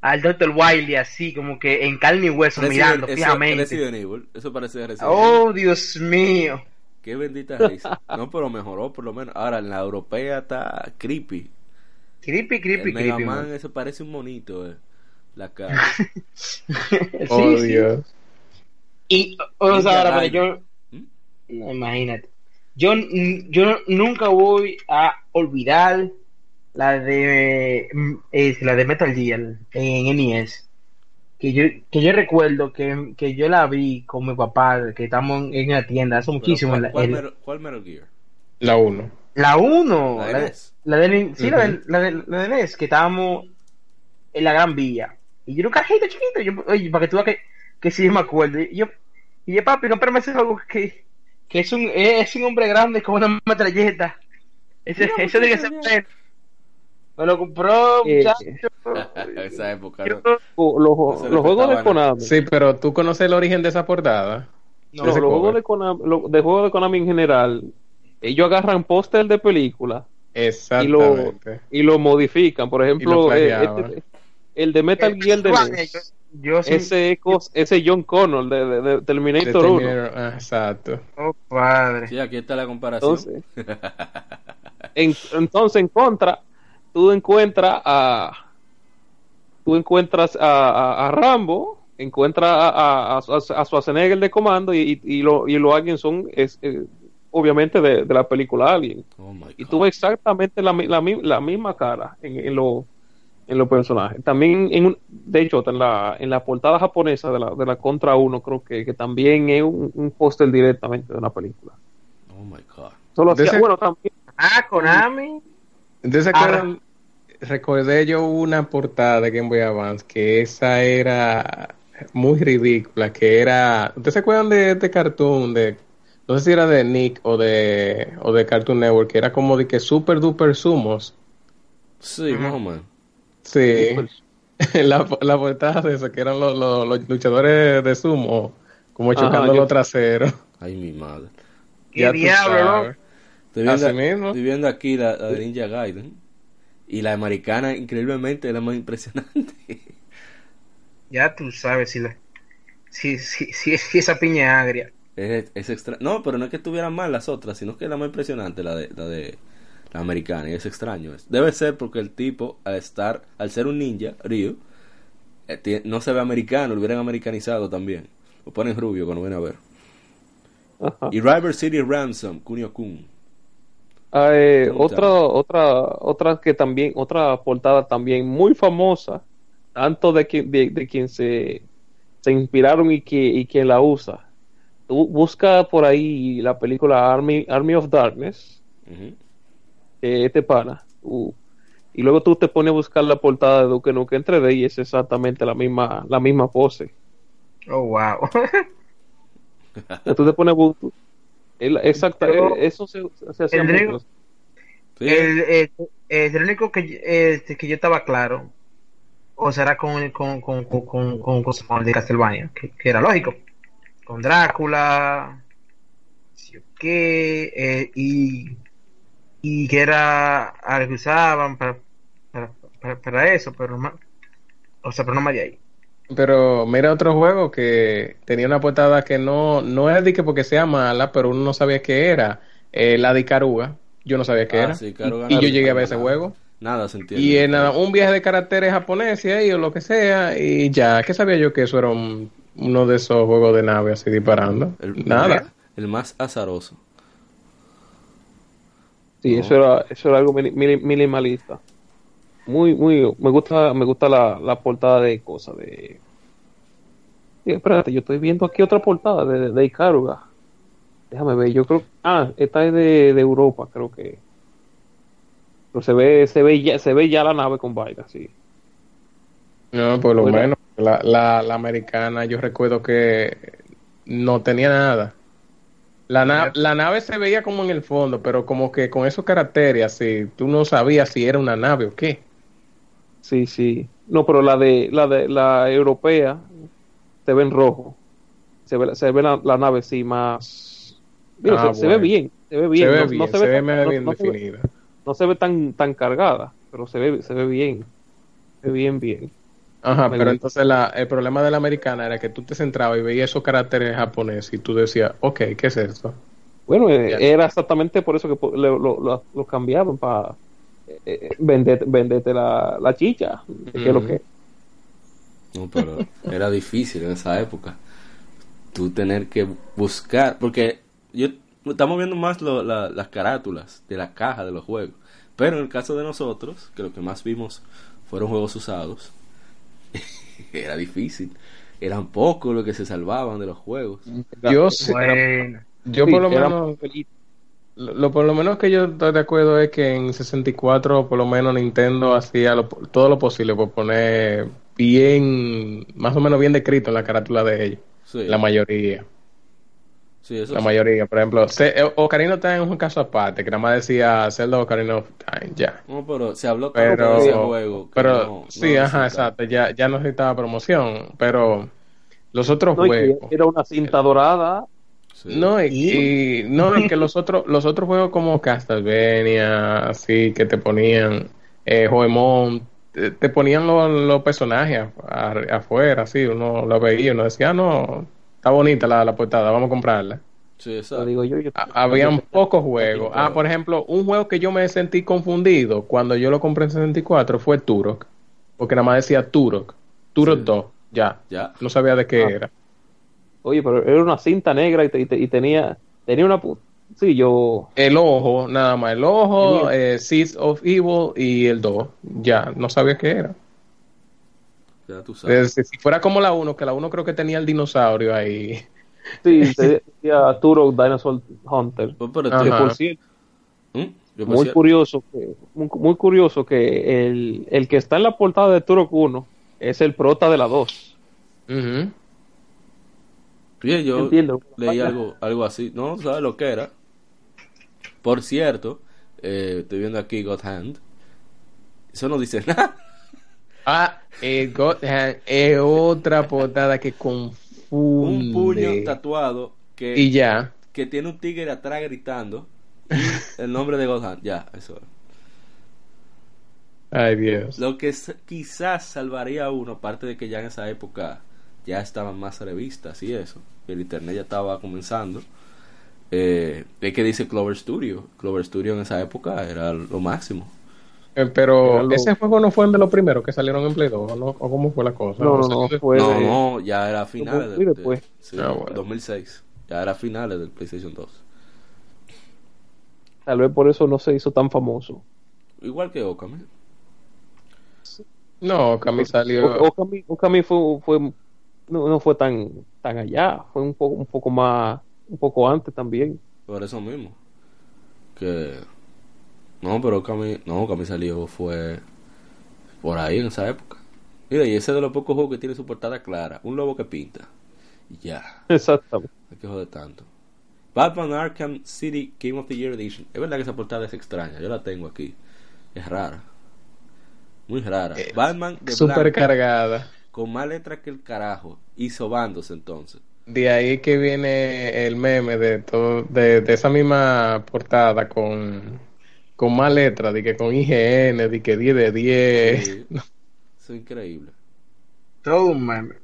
al Dr. Wily así como que en carne y hueso Resident- mirando eso- fijamente. Resident Evil. Eso parece Resident Evil. Oh, Dios mío. Qué bendita risa. No, pero mejoró por lo menos. Ahora, en la europea está creepy. Creepy, creepy, el Mega creepy. Man, man. eso parece un monito, eh. La cara. Sí, oh, sí. Dios. Y, o sea, ahora, pero yo, ¿Mm? no, imagínate. Yo, yo nunca voy a olvidar la de mm, es la de Metal Gear en NES. Que yo, que yo recuerdo que, que yo la vi con mi papá, que estamos en, en la tienda hace muchísimo. ¿cuál, la, cuál el- Metal- cuál Metal Gear? La uno. la 1, La de la, NES. la de, sí, la, de, la, de, la de NES, que estábamos en la Gran Villa. Y yo era un carajito chiquito, yo, oye, para que tú veas que, que sí me acuerdo. Y yo, y yo papi, no permites algo que, que es un, es un hombre grande con una metralleta. Ese, ese tiene que ser. Me lo compró, Eh, muchacho. Esa época, Yo- Los, No se los juegos de Konami. Sí, pero tú conoces el origen de esa portada. No, los juegos de Konami, lo- de juegos de Konami en general, ellos agarran póster de película Exactamente. y lo modifican. Por Y lo ejemplo, eh, este- el de Metal Gear de NES, Yo, yo sí- ese, es cos- ese John Connor de, de- de De Terminator 1. Terminator, ah, exacto. Oh, padre. Sí, aquí está la comparación. Entonces, en, entonces en contra, tú encuentras a tú encuentras a, a- a Rambo, encuentras a, a, a, a Schwarzenegger de comando y, y, y lo, y los aliens son es, eh, obviamente de, de la película Alien. Oh my Y ves exactamente la, mi- la, mi- la misma cara en, en, lo- en los personajes. También, en un- de hecho, en la, en la portada japonesa de la, de la Contra 1, creo que, que también es un, un póster directamente de una película. Oh my God. Solo De hacía- ese- bueno, también Ah, Konami. Entonces, acuerdan? Recordé yo una portada de Game Boy Advance que esa era muy ridícula, que era, ¿ustedes se acuerdan de este cartoon de no sé si era de Nick o de o de Cartoon Network, que era como de que super duper sumos? Sí, más o menos. Sí. la, la portada de eso que eran los, los, los luchadores de sumo como chocando yo- los traseros. Ay, mi madre. ¿Qué Ya diablo? Estoy viendo, Así mismo. estoy viendo aquí la, la de Ninja Gaiden. Y la americana, increíblemente, es la más impresionante. Ya tú sabes si, la, si, si, si, si esa piña es agria. Es, es extra... No, pero no es que estuvieran mal las otras, sino que es la más impresionante, la de la, de, la americana. Y es extraño. eso. Debe ser porque el tipo, al estar, al ser un ninja, Ryu, eh, no se ve americano, lo hubieran americanizado también. Lo ponen rubio cuando viene a ver. Ajá. Y River City Ransom, Kunio Kun. Ah, eh, ¿Cómo otra, otra, otra que también, otra portada también muy famosa, tanto de quien, de, de quien se, se inspiraron y que, y quien la usa. Tú busca por ahí la película Army, Army of Darkness, eh, este pana, tú- y luego tú te pones a buscar la portada de Duke Nukem 3D y es exactamente la misma, la misma pose. Oh, wow. Entonces tú te pones el- exacta, Pero- eh, eso se, se hacía el mucho. Drigo- Sí, el, el único que, eh, que yo estaba claro, o será con, con, con, con, con, con, de Castlevania, que, que era lógico, con Drácula, sí o qué, eh, y, y que era algo que usaban para, para, para, para eso, pero no o sea, pero no más de ahí. Pero mira otro juego que tenía una portada que no, no es de que porque sea mala, pero uno no sabía qué era. Eh, la de Icaruga. yo no sabía qué Ah, era. sí, y, y yo llegué a ver ese nada. juego. Nada se entiende. Y en nada, un viaje de caracteres japoneses ahí o lo que sea, y ya, ¿qué sabía yo que eso era un- uno de esos juegos de nave así disparando? El- Nada. El más azaroso. Sí, No. eso era, eso era algo mini- mini- minimalista. Muy, muy, me gusta, me gusta la, la portada de cosas de. Sí, espérate, yo estoy viendo aquí otra portada de, de Ikaruga. Déjame ver, yo creo, ah, esta es de, de Europa, creo que. Pero se ve, se ve ya, se ve ya la nave con vaina, sí. No, por lo Bueno. menos. La, la, la americana, yo recuerdo que no tenía nada. La, na- la nave se veía como en el fondo, pero como que con esos caracteres así, tú no sabías si era una nave o qué. Sí, sí. No, pero la de, la de, la europea se ve en rojo. Se ve, se ve la, la nave sí más. Ah, se, se ve bien, se ve bien. se ve no, bien, no se, se ve, tan- bien no definida. no se ve tan, tan cargada, pero se ve, se ve bien. Se ve bien, bien. Ajá, pero entonces la, el problema de la americana era que tú te centrabas y veías esos caracteres japoneses y tú decías, ok, ¿qué es esto? Bueno, Ya. era exactamente por eso que lo, lo- lo cambiaban para eh, venderte, venderte la, la chicha. que es lo que No, pero era difícil en esa época. Tú tener que buscar. Porque yo estamos viendo más lo- la- las carátulas de la caja de los juegos. Pero en el caso de nosotros, que lo que más vimos fueron juegos usados, era difícil. Eran pocos los que se salvaban de los juegos. Yo sí, Bueno, yo por lo era menos. Lo, por lo menos que yo estoy de acuerdo es que en 64 por lo menos Nintendo hacía lo- todo lo posible por poner bien, más o menos bien descrito en la carátula de ellos. Sí, La mayoría, sí, eso la sí. mayoría. Por ejemplo, se- eh, Ocarina of Time es un caso aparte, que nada más decía Zelda Ocarina of Time, ya. No, pero se habló Pero, de ese juego. pero no- sí, no ajá, exacto, ya, ya no necesitaba promoción, pero los otros No, juegos... era una cinta dorada. Sí. No, y, y- no, y que los otros, los otros juegos como Castlevania, así que te ponían eh, Joemon, te, te ponían los, los personajes a- afuera, así, uno lo veía, uno decía, ah, no, está bonita la, la portada, vamos a comprarla. Sí, Lo exacto. digo yo. habían pocos juegos. Ah, por ejemplo, un juego que yo me sentí confundido cuando yo lo compré en 64 fue Turok, porque nada más decía Turok, Turok Sí. 2, ya, Ya. no sabía de qué Ah. era. Oye, pero era una cinta negra y, te- y te- y tenía, tenía una... Sí, yo... El ojo, nada más, el ojo, eh, Seeds of Evil y el 2. Ya, no sabía qué era. Ya tú sabes. Es- si fuera como la 1, que la 1 creo que tenía el dinosaurio ahí. Sí, te decía Turok Dinosaur Hunter. Pues. Que tú- por cierto, ¿Mm? Muy curioso que muy, muy curioso que el, el que está en la portada de Turok 1 es el prota de la 2 Ujú. Oye, yo Entiendo. leí algo, algo así. No, ¿sabes lo que era? Por cierto, eh, estoy viendo aquí God Hand. Eso no dice nada. Ah, el God Hand es otra portada que confunde. Un puño tatuado que, Y ya. que tiene un tigre atrás gritando. El nombre de God Hand. Ya, eso es. Ay, Dios. Lo que quizás salvaría a uno, aparte de que ya en esa época ya estaban más revistas y eso, el internet ya estaba comenzando, eh, es que dice Clover Studio. Clover Studio en esa época era lo máximo. Eh, Pero lo- ese juego no fue de los primeros que salieron en Play 2, ¿o, no? ¿O cómo fue la cosa? no no sé. no fue no, de- no, ya era finales del de- sí, Ah, bueno. 2006. Ya era finales del PlayStation 2. tal vez por eso no se hizo tan famoso Igual que Okami. No, Cami salió. O- Okami, Okami fue, fue no, no fue tan tan allá fue un poco un poco más un poco antes también Por eso mismo. Que. No, pero Okami. No, Okami salió fue. Por ahí en esa época. Mira, y ese de los pocos juegos que tiene su portada clara. Un lobo que pinta. Y ya. exactamente No hay que joder tanto. Batman Arkham City Game of the Year Edition. Es verdad que esa portada es extraña. Yo la tengo aquí. Es rara. Muy rara. Eh, Batman de Super blanco, cargada. Con más letra que el carajo. Y sobándose entonces. De ahí que viene el meme de todo, de, de esa misma portada con, con más letras, de que con IGN, de que 10 de 10. Sí. Eso es increíble. todo un meme.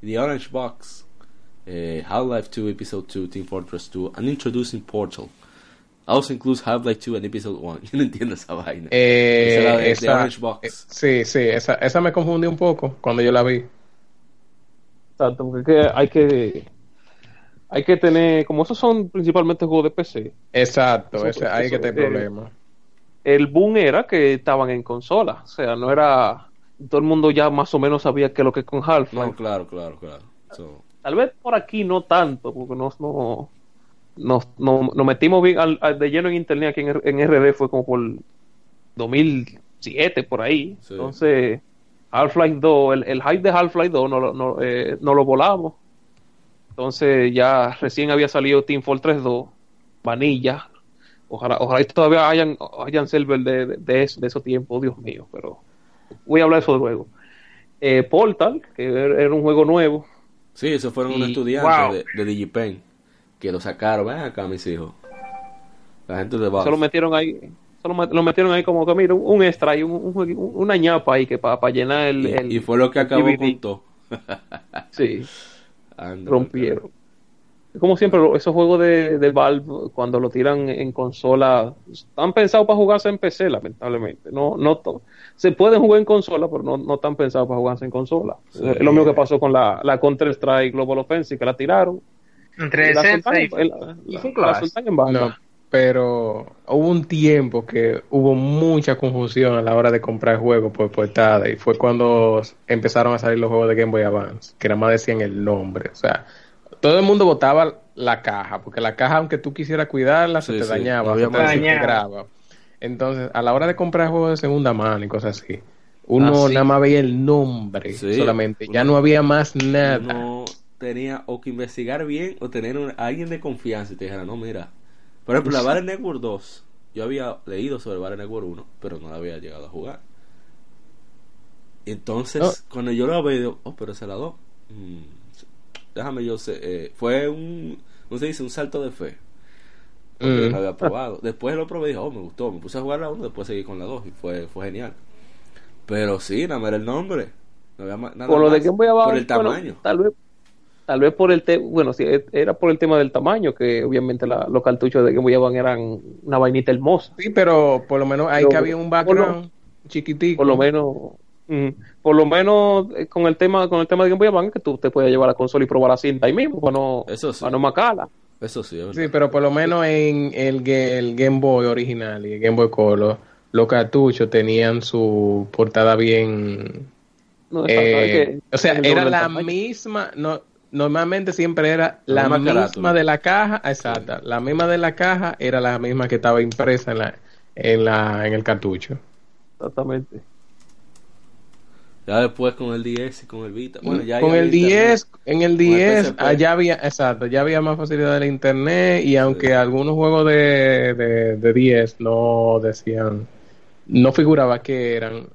The Orange Box, eh, Half-Life 2 Episode 2, Team Fortress 2, and Introducing Portal. Also includes Half-Life 2 and Episode 1. Yo no entiendo esa vaina. Eh, Esa es la de- Orange Box. eh, sí, sí, esa, esa me confundió un poco cuando yo la vi. Exacto, porque es que hay que hay que tener, como esos son principalmente juegos de PC, Exacto, Eso- ese, que te eh, problema. el boom era que estaban en consola, o sea, no era todo el mundo ya más o menos sabía que lo que con Half-Life. No, claro, claro, claro. So, Tal vez por aquí no tanto, porque no, nos, no- nos metimos bien al- al- de lleno en internet aquí en, en RD fue como por 2007, por ahí. Sí. Entonces, Half-Life 2, el, el hype de Half-Life 2 no, lo- no, eh, no lo volamos. Entonces, ya recién había salido Team Fortress 2, Vanilla. Ojalá, ojalá y todavía hayan, hayan server de, de, de, eso- de esos tiempos, Dios mío, pero voy a hablar de eso luego. Eh, Portal, que era era un juego nuevo, sí, esos fueron unos Y- estudiantes wow. de, de Digipen que lo sacaron. Ven acá, mis hijos. La gente de. Solo metieron ahí, solo lo metieron ahí como que mira, un, extra y un, un una ñapa ahí que para llenar el, y, el- y fue lo que acabó DVD. con todo. Sí, rompieron. Como siempre, esos juegos de, de Valve, cuando lo tiran en consola, están pensados para jugarse en PC, lamentablemente. No, no se pueden jugar en consola, pero no, no están pensados para jugarse en consola. Sí. Es lo mismo que pasó con la, la Counter-Strike Global Offensive, que la tiraron. Entre y la 60 y, soltaron en- la- y la- la soltaron en banda. No, pero hubo un tiempo que hubo mucha confusión a la hora de comprar juegos por portada y fue cuando empezaron a salir los juegos de Game Boy Advance, que nada más decían el nombre. O sea, todo el mundo votaba la caja, porque la caja, aunque tú quisieras cuidarla, se te sí, dañaba, se te desintegraba. Entonces, a la hora de comprar juegos de segunda mano y cosas así, uno Ah, sí. nada más veía el nombre Sí. solamente, ya no había más nada. Uno tenía o que investigar bien o tener un- alguien de confianza y te dijera, no, mira. Por ejemplo, la Battle Network 2. Yo había leído sobre Battle Network 1, pero no la había llegado a jugar. Entonces, No. cuando yo la veo, oh, pero esa es la 2. Mm, déjame yo sé. eh, fue un, ¿cómo se dice? Un salto de fe. Porque Mm. yo no había probado. Después lo probé y dije, oh, me gustó. Me puse a jugar la 1, después seguí con la 2 y fue, fue genial. Pero sí, nada más era el nombre. No había nada Con lo de Game Boy Advance, por el bueno, tamaño. tal vez tal vez por el tema, bueno, sí, e- era por el tema del tamaño, que obviamente la- los cartuchos de Game Boy Advance eran una vainita hermosa. Sí, pero por lo menos ahí Pero, que había un background chiquitico. Por lo menos, mm, por lo menos eh, con el tema con el tema de Game Boy Advance, que tú te puedes llevar la consola y probar la cinta ahí mismo, para no, Eso sí. para no macarla. Eso sí, es verdad. Sí, pero por lo menos en el, ga- el Game Boy original y el Game Boy Color, los cartuchos tenían su portada bien... No, eh, que- o sea, era la tamaño. misma, no, normalmente siempre era La la, misma de la caja, exacta, la misma de la caja era la misma que estaba impresa en la, en la, en el cartucho. Exactamente. Ya después con el 10 y con el Vita. Bueno, ya con el internet. 10, en el Con el 10 PSP. allá había, exacto, ya había más facilidad del internet y aunque algunos juegos de, de, de 10 no decían, no figuraba que eran,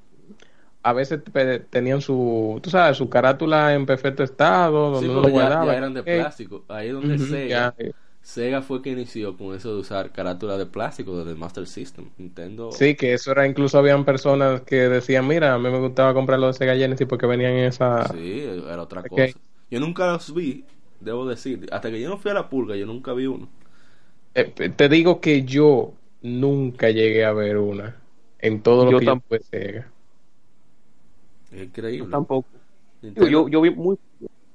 a veces tenían su, tú sabes, su carátula en perfecto estado, donde Sí, uno pero lo ya, guardaba. ya eran de plástico. Ahí es donde Sega. ya. Sega fue que inició con eso de usar carátula de plástico desde el Master System. Nintendo. Sí, que eso era, incluso habían personas que decían, mira, a mí me gustaba comprar los de Sega Genesis porque venían en esa... Sí, era otra cosa. Yo nunca los vi, debo decir. Hasta que yo no fui a la pulga, yo nunca vi uno. Eh, te digo que yo nunca llegué a ver una en todo lo Yo que yo tampoco. tuve Sega. Es increíble. Tampoco. Nintendo- Yo, yo, yo vi muy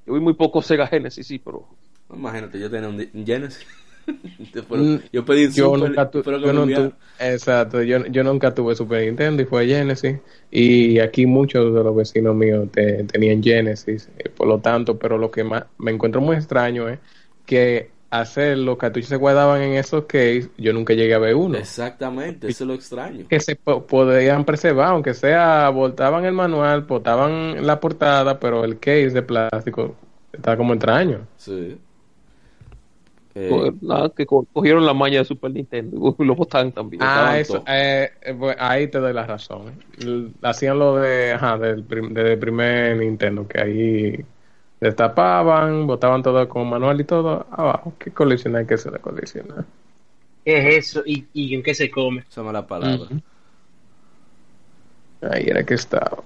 yo vi muy poco Sega Genesis, sí, pero Imagínate, yo tenía un, Genesis. Pero Mm, yo pedí yo Super, nunca tu- yo no tu- exacto yo, yo nunca tuve Super Nintendo y fue Genesis y aquí muchos de los vecinos míos te- tenían Genesis eh, por lo tanto pero lo que más me encuentro muy extraño es que hacer los cartuchos se guardaban en esos case yo nunca llegué a ver uno Exactamente, eso es lo extraño. que se po- podían preservar aunque sea voltaban el manual botaban la portada pero el case de plástico está como extraño Sí. Eh, nada, que co- cogieron la maña de Super Nintendo y lo botaban también. Ah, eso, eh, eh, pues, ahí te doy la razón. Hacían lo de, ajá, del, prim- del primer Nintendo, que ahí destapaban, botaban todo con manual y todo abajo. ¿Qué coleccionar? ¿Qué se le colecciona? ¿Qué es eso? ¿Y, y en qué se come? esa mala palabra. Ujú. Ahí era que estaba.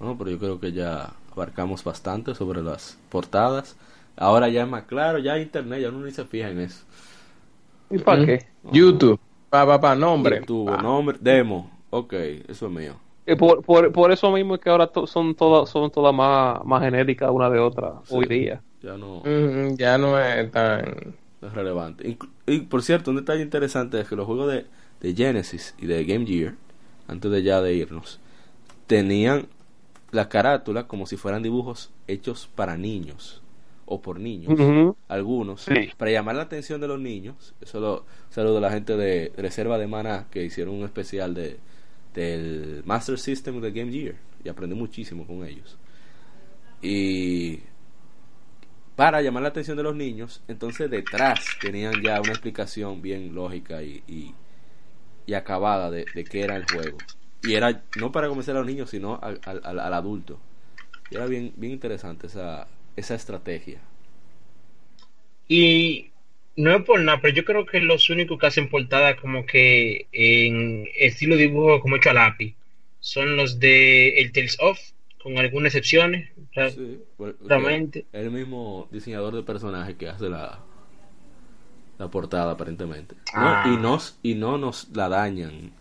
No, pero yo creo que ya abarcamos bastante sobre las portadas. Ahora ya es más claro, ya internet, ya uno ni se fija en eso. ¿Y para qué? YouTube. Pa, pa, pa, nombre. Tuvo Pa. nombre, demo. Ok, eso es mío. Eh, por, por, por eso mismo es que ahora to- son todas son todas más, más genéricas una de otra hoy día. Ya no Mm, ya no es tan. es relevante. Y por cierto, un detalle interesante es que los juegos de, de Genesis y de Game Gear, antes de ya de irnos, tenían las carátulas como si fueran dibujos hechos para niños o por niños. Ujú. algunos, Sí. para llamar la atención de los niños. Eso lo saludo a la gente de Reserva de Maná que hicieron un especial de del Master System de Game Gear y aprendí muchísimo con ellos. Y para llamar la atención de los niños, entonces detrás tenían ya una explicación bien lógica y, y, y acabada de, de qué era el juego. Y era no para convencer a los niños, sino al, al- al- adulto. Y era bien, bien interesante esa, esa estrategia. Y no es por nada, pero yo creo que los únicos que hacen portada como que en estilo dibujo como hecho a lápiz son los de el Tales of, con algunas excepciones. Sí, porque Realmente. el mismo diseñador de personaje que hace la la portada aparentemente. No, Ah. y nos y no nos la dañan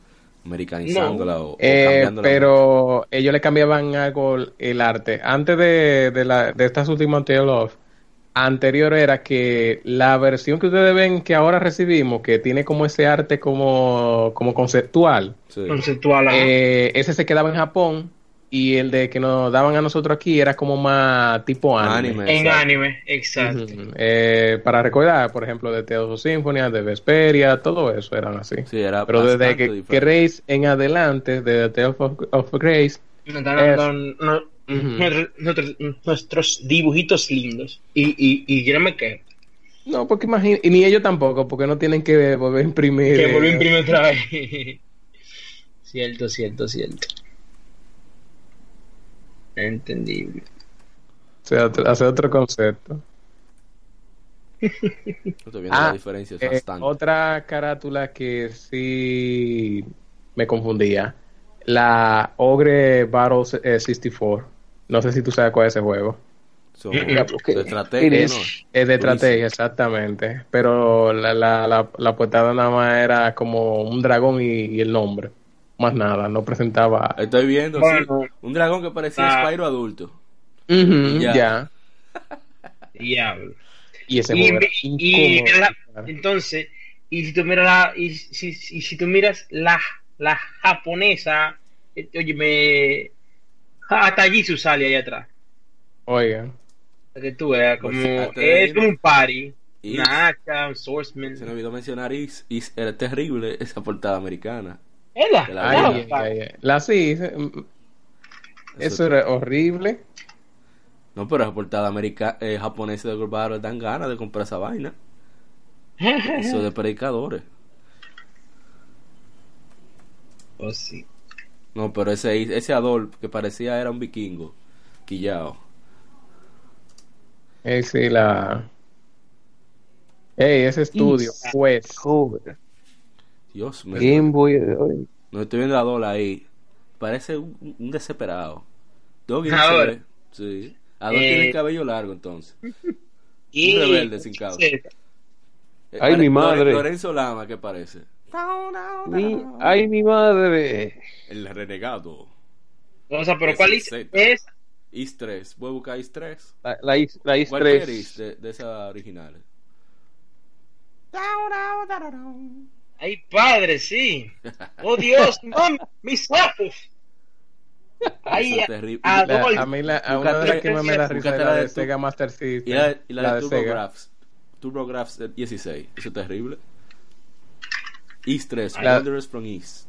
americanizándola o, o Eh, cambiándola. pero ellos le cambiaban algo el arte. Antes de, de, la, de estas últimas Tale of, anterior era que la versión que ustedes ven que ahora recibimos, que tiene como ese arte como, como conceptual, Sí. conceptual. eh, ese se quedaba en Japón y el de que nos daban a nosotros aquí era como más tipo anime. Anime. en exacto. anime, exacto. Eh, para recordar, por ejemplo, de of Symphonia, de Vesperia, todo eso eran así. Sí, era Pero desde que. Grace en adelante, de Tales of, of Grace, nuestros- dibujitos lindos. Y, y, y yo no me quejo. No, porque imagínate, y ni ellos tampoco, porque no tienen que volver a imprimir. Que eh, volví a imprimir otra vez. cierto, cierto, cierto. Entendible. o sea, hacer otro concepto. Estoy viendo Ah, la diferencia es Eh, bastante. otra carátula que sí me confundía. La Ogre Battle eh, 64. No sé si tú sabes cuál es ese juego. Ya, porque- de estrategia, es- ¿no? Es de estrategia, exactamente. Pero la, la, la, la portada nada más era como un dragón y, y el nombre. Más nada, no presentaba. Estoy viendo, Bueno. sí, un dragón que parecía Ah. Spyro adulto. Ya. ya. Diablo. Y ese Y, y- y incómodo. la- entonces, y si tú miras la, y si, y si tú miras la, la japonesa, eh, oye, me hasta allí su sale allá atrás. Para que tú veas, como Pues, hasta es como un party, una hacha, un swordsman. Se me olvidó mencionar Is, Is era terrible esa portada americana. De la Ay, ay. La sí, mm, eso era horrible. No, pero esa portada americana, eh, japonesa de Battle dan ganas de comprar esa vaina. Eso de predicadores. Oh, sí. No, pero ese ese Adolf que parecía era un vikingo. Quillao. Eh, sí, la. Ey, ese estudio, Is- pues. Joder. Dios mío. Game Boy. ay, No estoy viendo a Adolf ahí. Parece un, un desesperado. Doggy Ahora. Sí. Adolf Eh. tiene el cabello largo entonces. Y, Un rebelde sin causa. Eh, Ay, pare- mi madre. Lorenzo Lama, ¿qué parece? Mi, ay, mi madre. El renegado. O sea, pero ¿cuál es? Es? Is 3. Voy a buscar Is 3. La, la, Is- la Is Cualquier 3. Is de, de esas originales. Ay, padre, sí. Oh, Dios, no, mis ojos. Ay, a- La- Adolf. a mí la, a una de las que más me da risa la la de Sega Master System. Y la, y la la de de Sega. TurboGrafx. TurboGrafx 16. Eso es terrible. Is 3. La- Wanderers from East.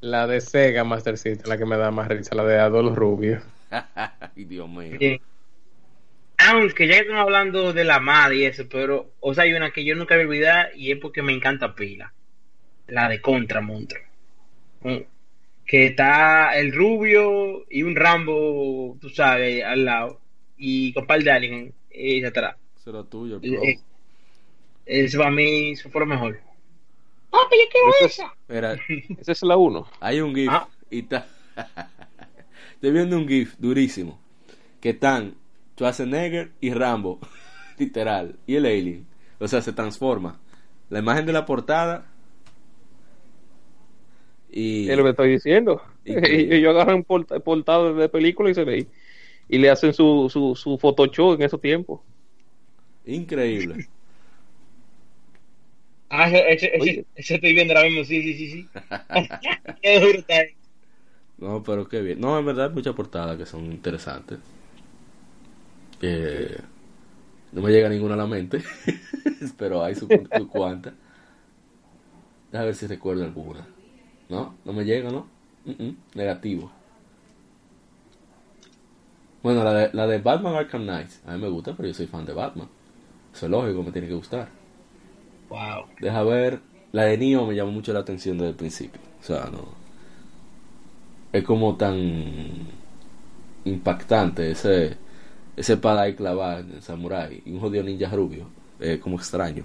La de Sega Master System, la que me da más risa, la de Adolf Rubio. Ay, Dios mío. Aunque ya estamos hablando de la madre y eso, pero, o sea, hay una que yo nunca voy a olvidar y es porque me encanta pila. La de Contra Monstruo. Mm. Que está el rubio y un Rambo, tú sabes, al lado. Y con par de alien eh, atrás. Eso era tuyo, bro. eh, Eso para mí eso fue lo mejor. ¡Papi, yo quiero Esa es- esa! Mira, Esa es la 1. hay un GIF Ah. y está. Estoy viendo un GIF durísimo. Que están Schwarzenegger y Rambo. Literal. Y el alien. O sea, se transforma. La imagen de la portada Y, Es lo que estoy diciendo. Y que- Y ellos agarran porta- portadas de película y se ve. Y le hacen su, su, su Photoshop en esos tiempos. increíble. Ah, ese, ese, ese- estoy viendo ahora mismo, sí, sí, sí, sí. Qué duro está ahí. No, pero qué bien. No, en verdad hay muchas portadas que son interesantes. Eh, no me llega ninguna a la mente, pero hay su, su cuanta. Déjame ver si recuerdo alguna. No, no me llega, ¿no? Mm, mm, negativo. Bueno, la de, la de Batman Arkham Knight, a mí me gusta, pero yo soy fan de Batman. Eso es lógico, me tiene que gustar. Wow. Deja ver. La de Neo me llamó mucho la atención desde el principio. O sea, no. Es como tan impactante ese ese ahí clavada en el samurai y un jodido ninja rubio. Es como extraño.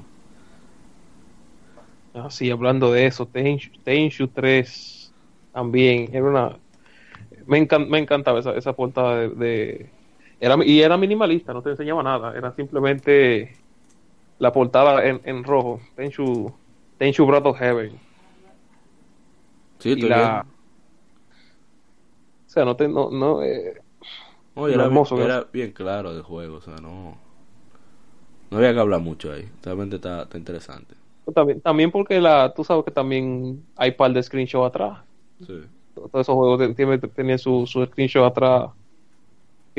Así, hablando de eso, Tenchu, Tenchu 3 también era una. Me, encan- me encantaba esa, esa portada de, de- era, y era minimalista, no te enseñaba nada, era simplemente la portada en, en rojo. Tenchu, Tenchu of Heaven. Sí, Y la. viendo. O sea, no te. No, no, eh, Oye, era, hermoso bien, era bien claro del juego. O sea, no. No había que hablar mucho ahí. Realmente está, está interesante. también, también porque la, tú sabes que también hay par de screenshots atrás. Sí. Todos esos juegos tenían su, su screenshot atrás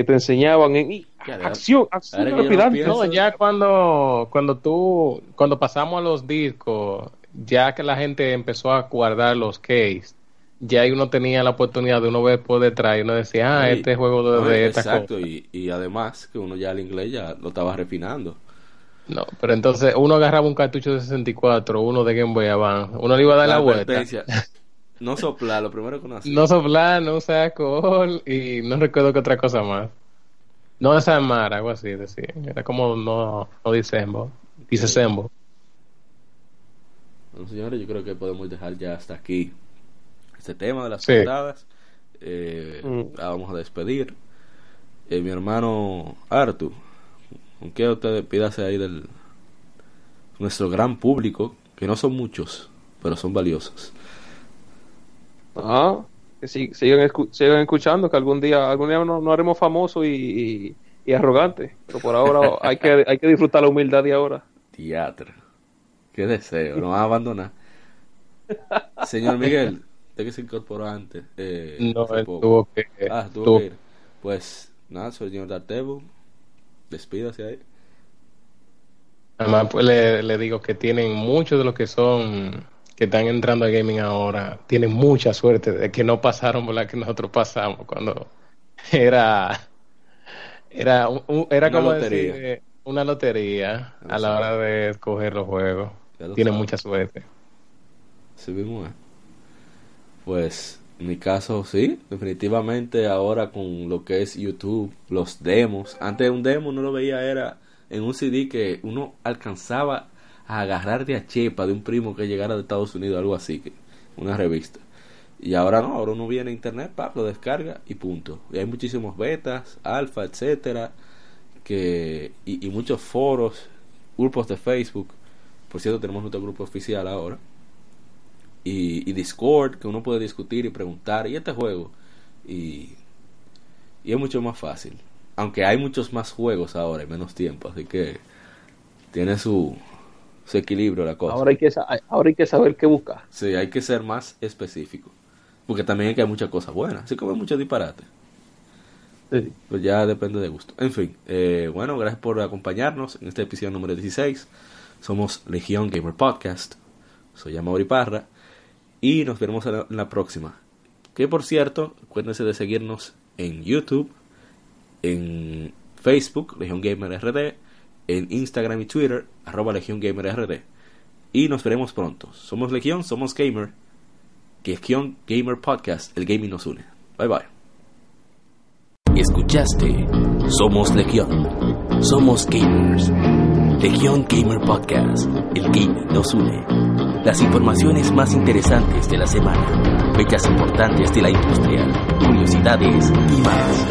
que te enseñaban en y- acción, acción No, ya cuando, cuando tú, cuando pasamos a los discos, ya que la gente empezó a guardar los case, ya ahí uno tenía la oportunidad de uno ver por detrás y uno decía, ah, este juego de, No, de esta exacto, cosa. y, y además que uno ya el inglés ya lo estaba refinando. No, pero entonces uno agarraba un cartucho de 64, uno de Game Boy Advance, uno le iba a dar la, vuelta. No soplar, lo primero que uno hace. No soplar, no usar alcohol y no recuerdo que otra cosa más. No desarmar, algo así, decía. Era como no, no disembo, disembo. Bueno, señores, yo creo que podemos dejar ya hasta aquí este tema de las Sí. portadas. Eh, Mm. la vamos a despedir. Eh, mi hermano Artu, ¿con qué usted pídase ahí del nuestro gran público? Que no son muchos, pero son valiosos. Ah, que si- sigan, escu- sigan escuchando, que algún día algún día nos no haremos famosos y, y, y arrogantes. Pero por ahora hay que, hay que disfrutar la humildad de ahora. Teatro. Qué deseo, no va a abandonar. Señor Miguel, usted que se incorporó antes. eh, No, él tuvo que. Ah, tuvo tuvo- que ir. Pues nada, soy el señor Dartebo. Despídase ahí. Además, pues le, le digo que tienen muchos de los que son, que están entrando a gaming ahora, tienen mucha suerte de que no pasaron por la que nosotros pasamos cuando era, era, un- era Una como lotería. decir, eh, una lotería a la hora de escoger los juegos. Lo Tienen mucha suerte. Sí mismo es. Pues en mi caso sí, definitivamente ahora con lo que es YouTube, los demos. Antes un demo uno lo veía era en un CD que uno alcanzaba a agarrar de a chepa de un primo que llegara de Estados Unidos, algo así, que una revista. Y ahora no, ahora uno viene a internet, pa, lo descarga y punto. Y hay muchísimos betas, alfa, etcétera, que y, y muchos foros, grupos de Facebook. Por cierto, tenemos nuestro grupo oficial ahora y, y Discord, que uno puede discutir y preguntar, y este juego, y, y es mucho más fácil. Aunque hay muchos más juegos ahora y menos tiempo, así que tiene su, su equilibrio la cosa. Ahora hay que, sa- ahora hay que saber qué buscar. Sí, hay que ser más específico. Porque también hay que hay muchas cosas buenas, así como hay muchos disparates. Sí. Pues ya depende de gusto. En fin, eh, bueno, gracias por acompañarnos en este episodio número 16. Somos Legión Gamer Podcast. Soy Amaury Parra. Y nos veremos en la, en la próxima. Que por cierto, acuérdense de seguirnos en YouTube, en Facebook, Legión Gamer RD, en Instagram y Twitter, arroba Legión. Y nos veremos pronto. Somos Legión, somos Gamer. Legión Gamer Podcast, el gaming nos une. Bye bye. Escuchaste Somos Legión. Somos gamers. Legión Gamer Podcast. El gaming nos une. Las informaciones más interesantes de la semana. Fechas importantes de la industria. Curiosidades y más.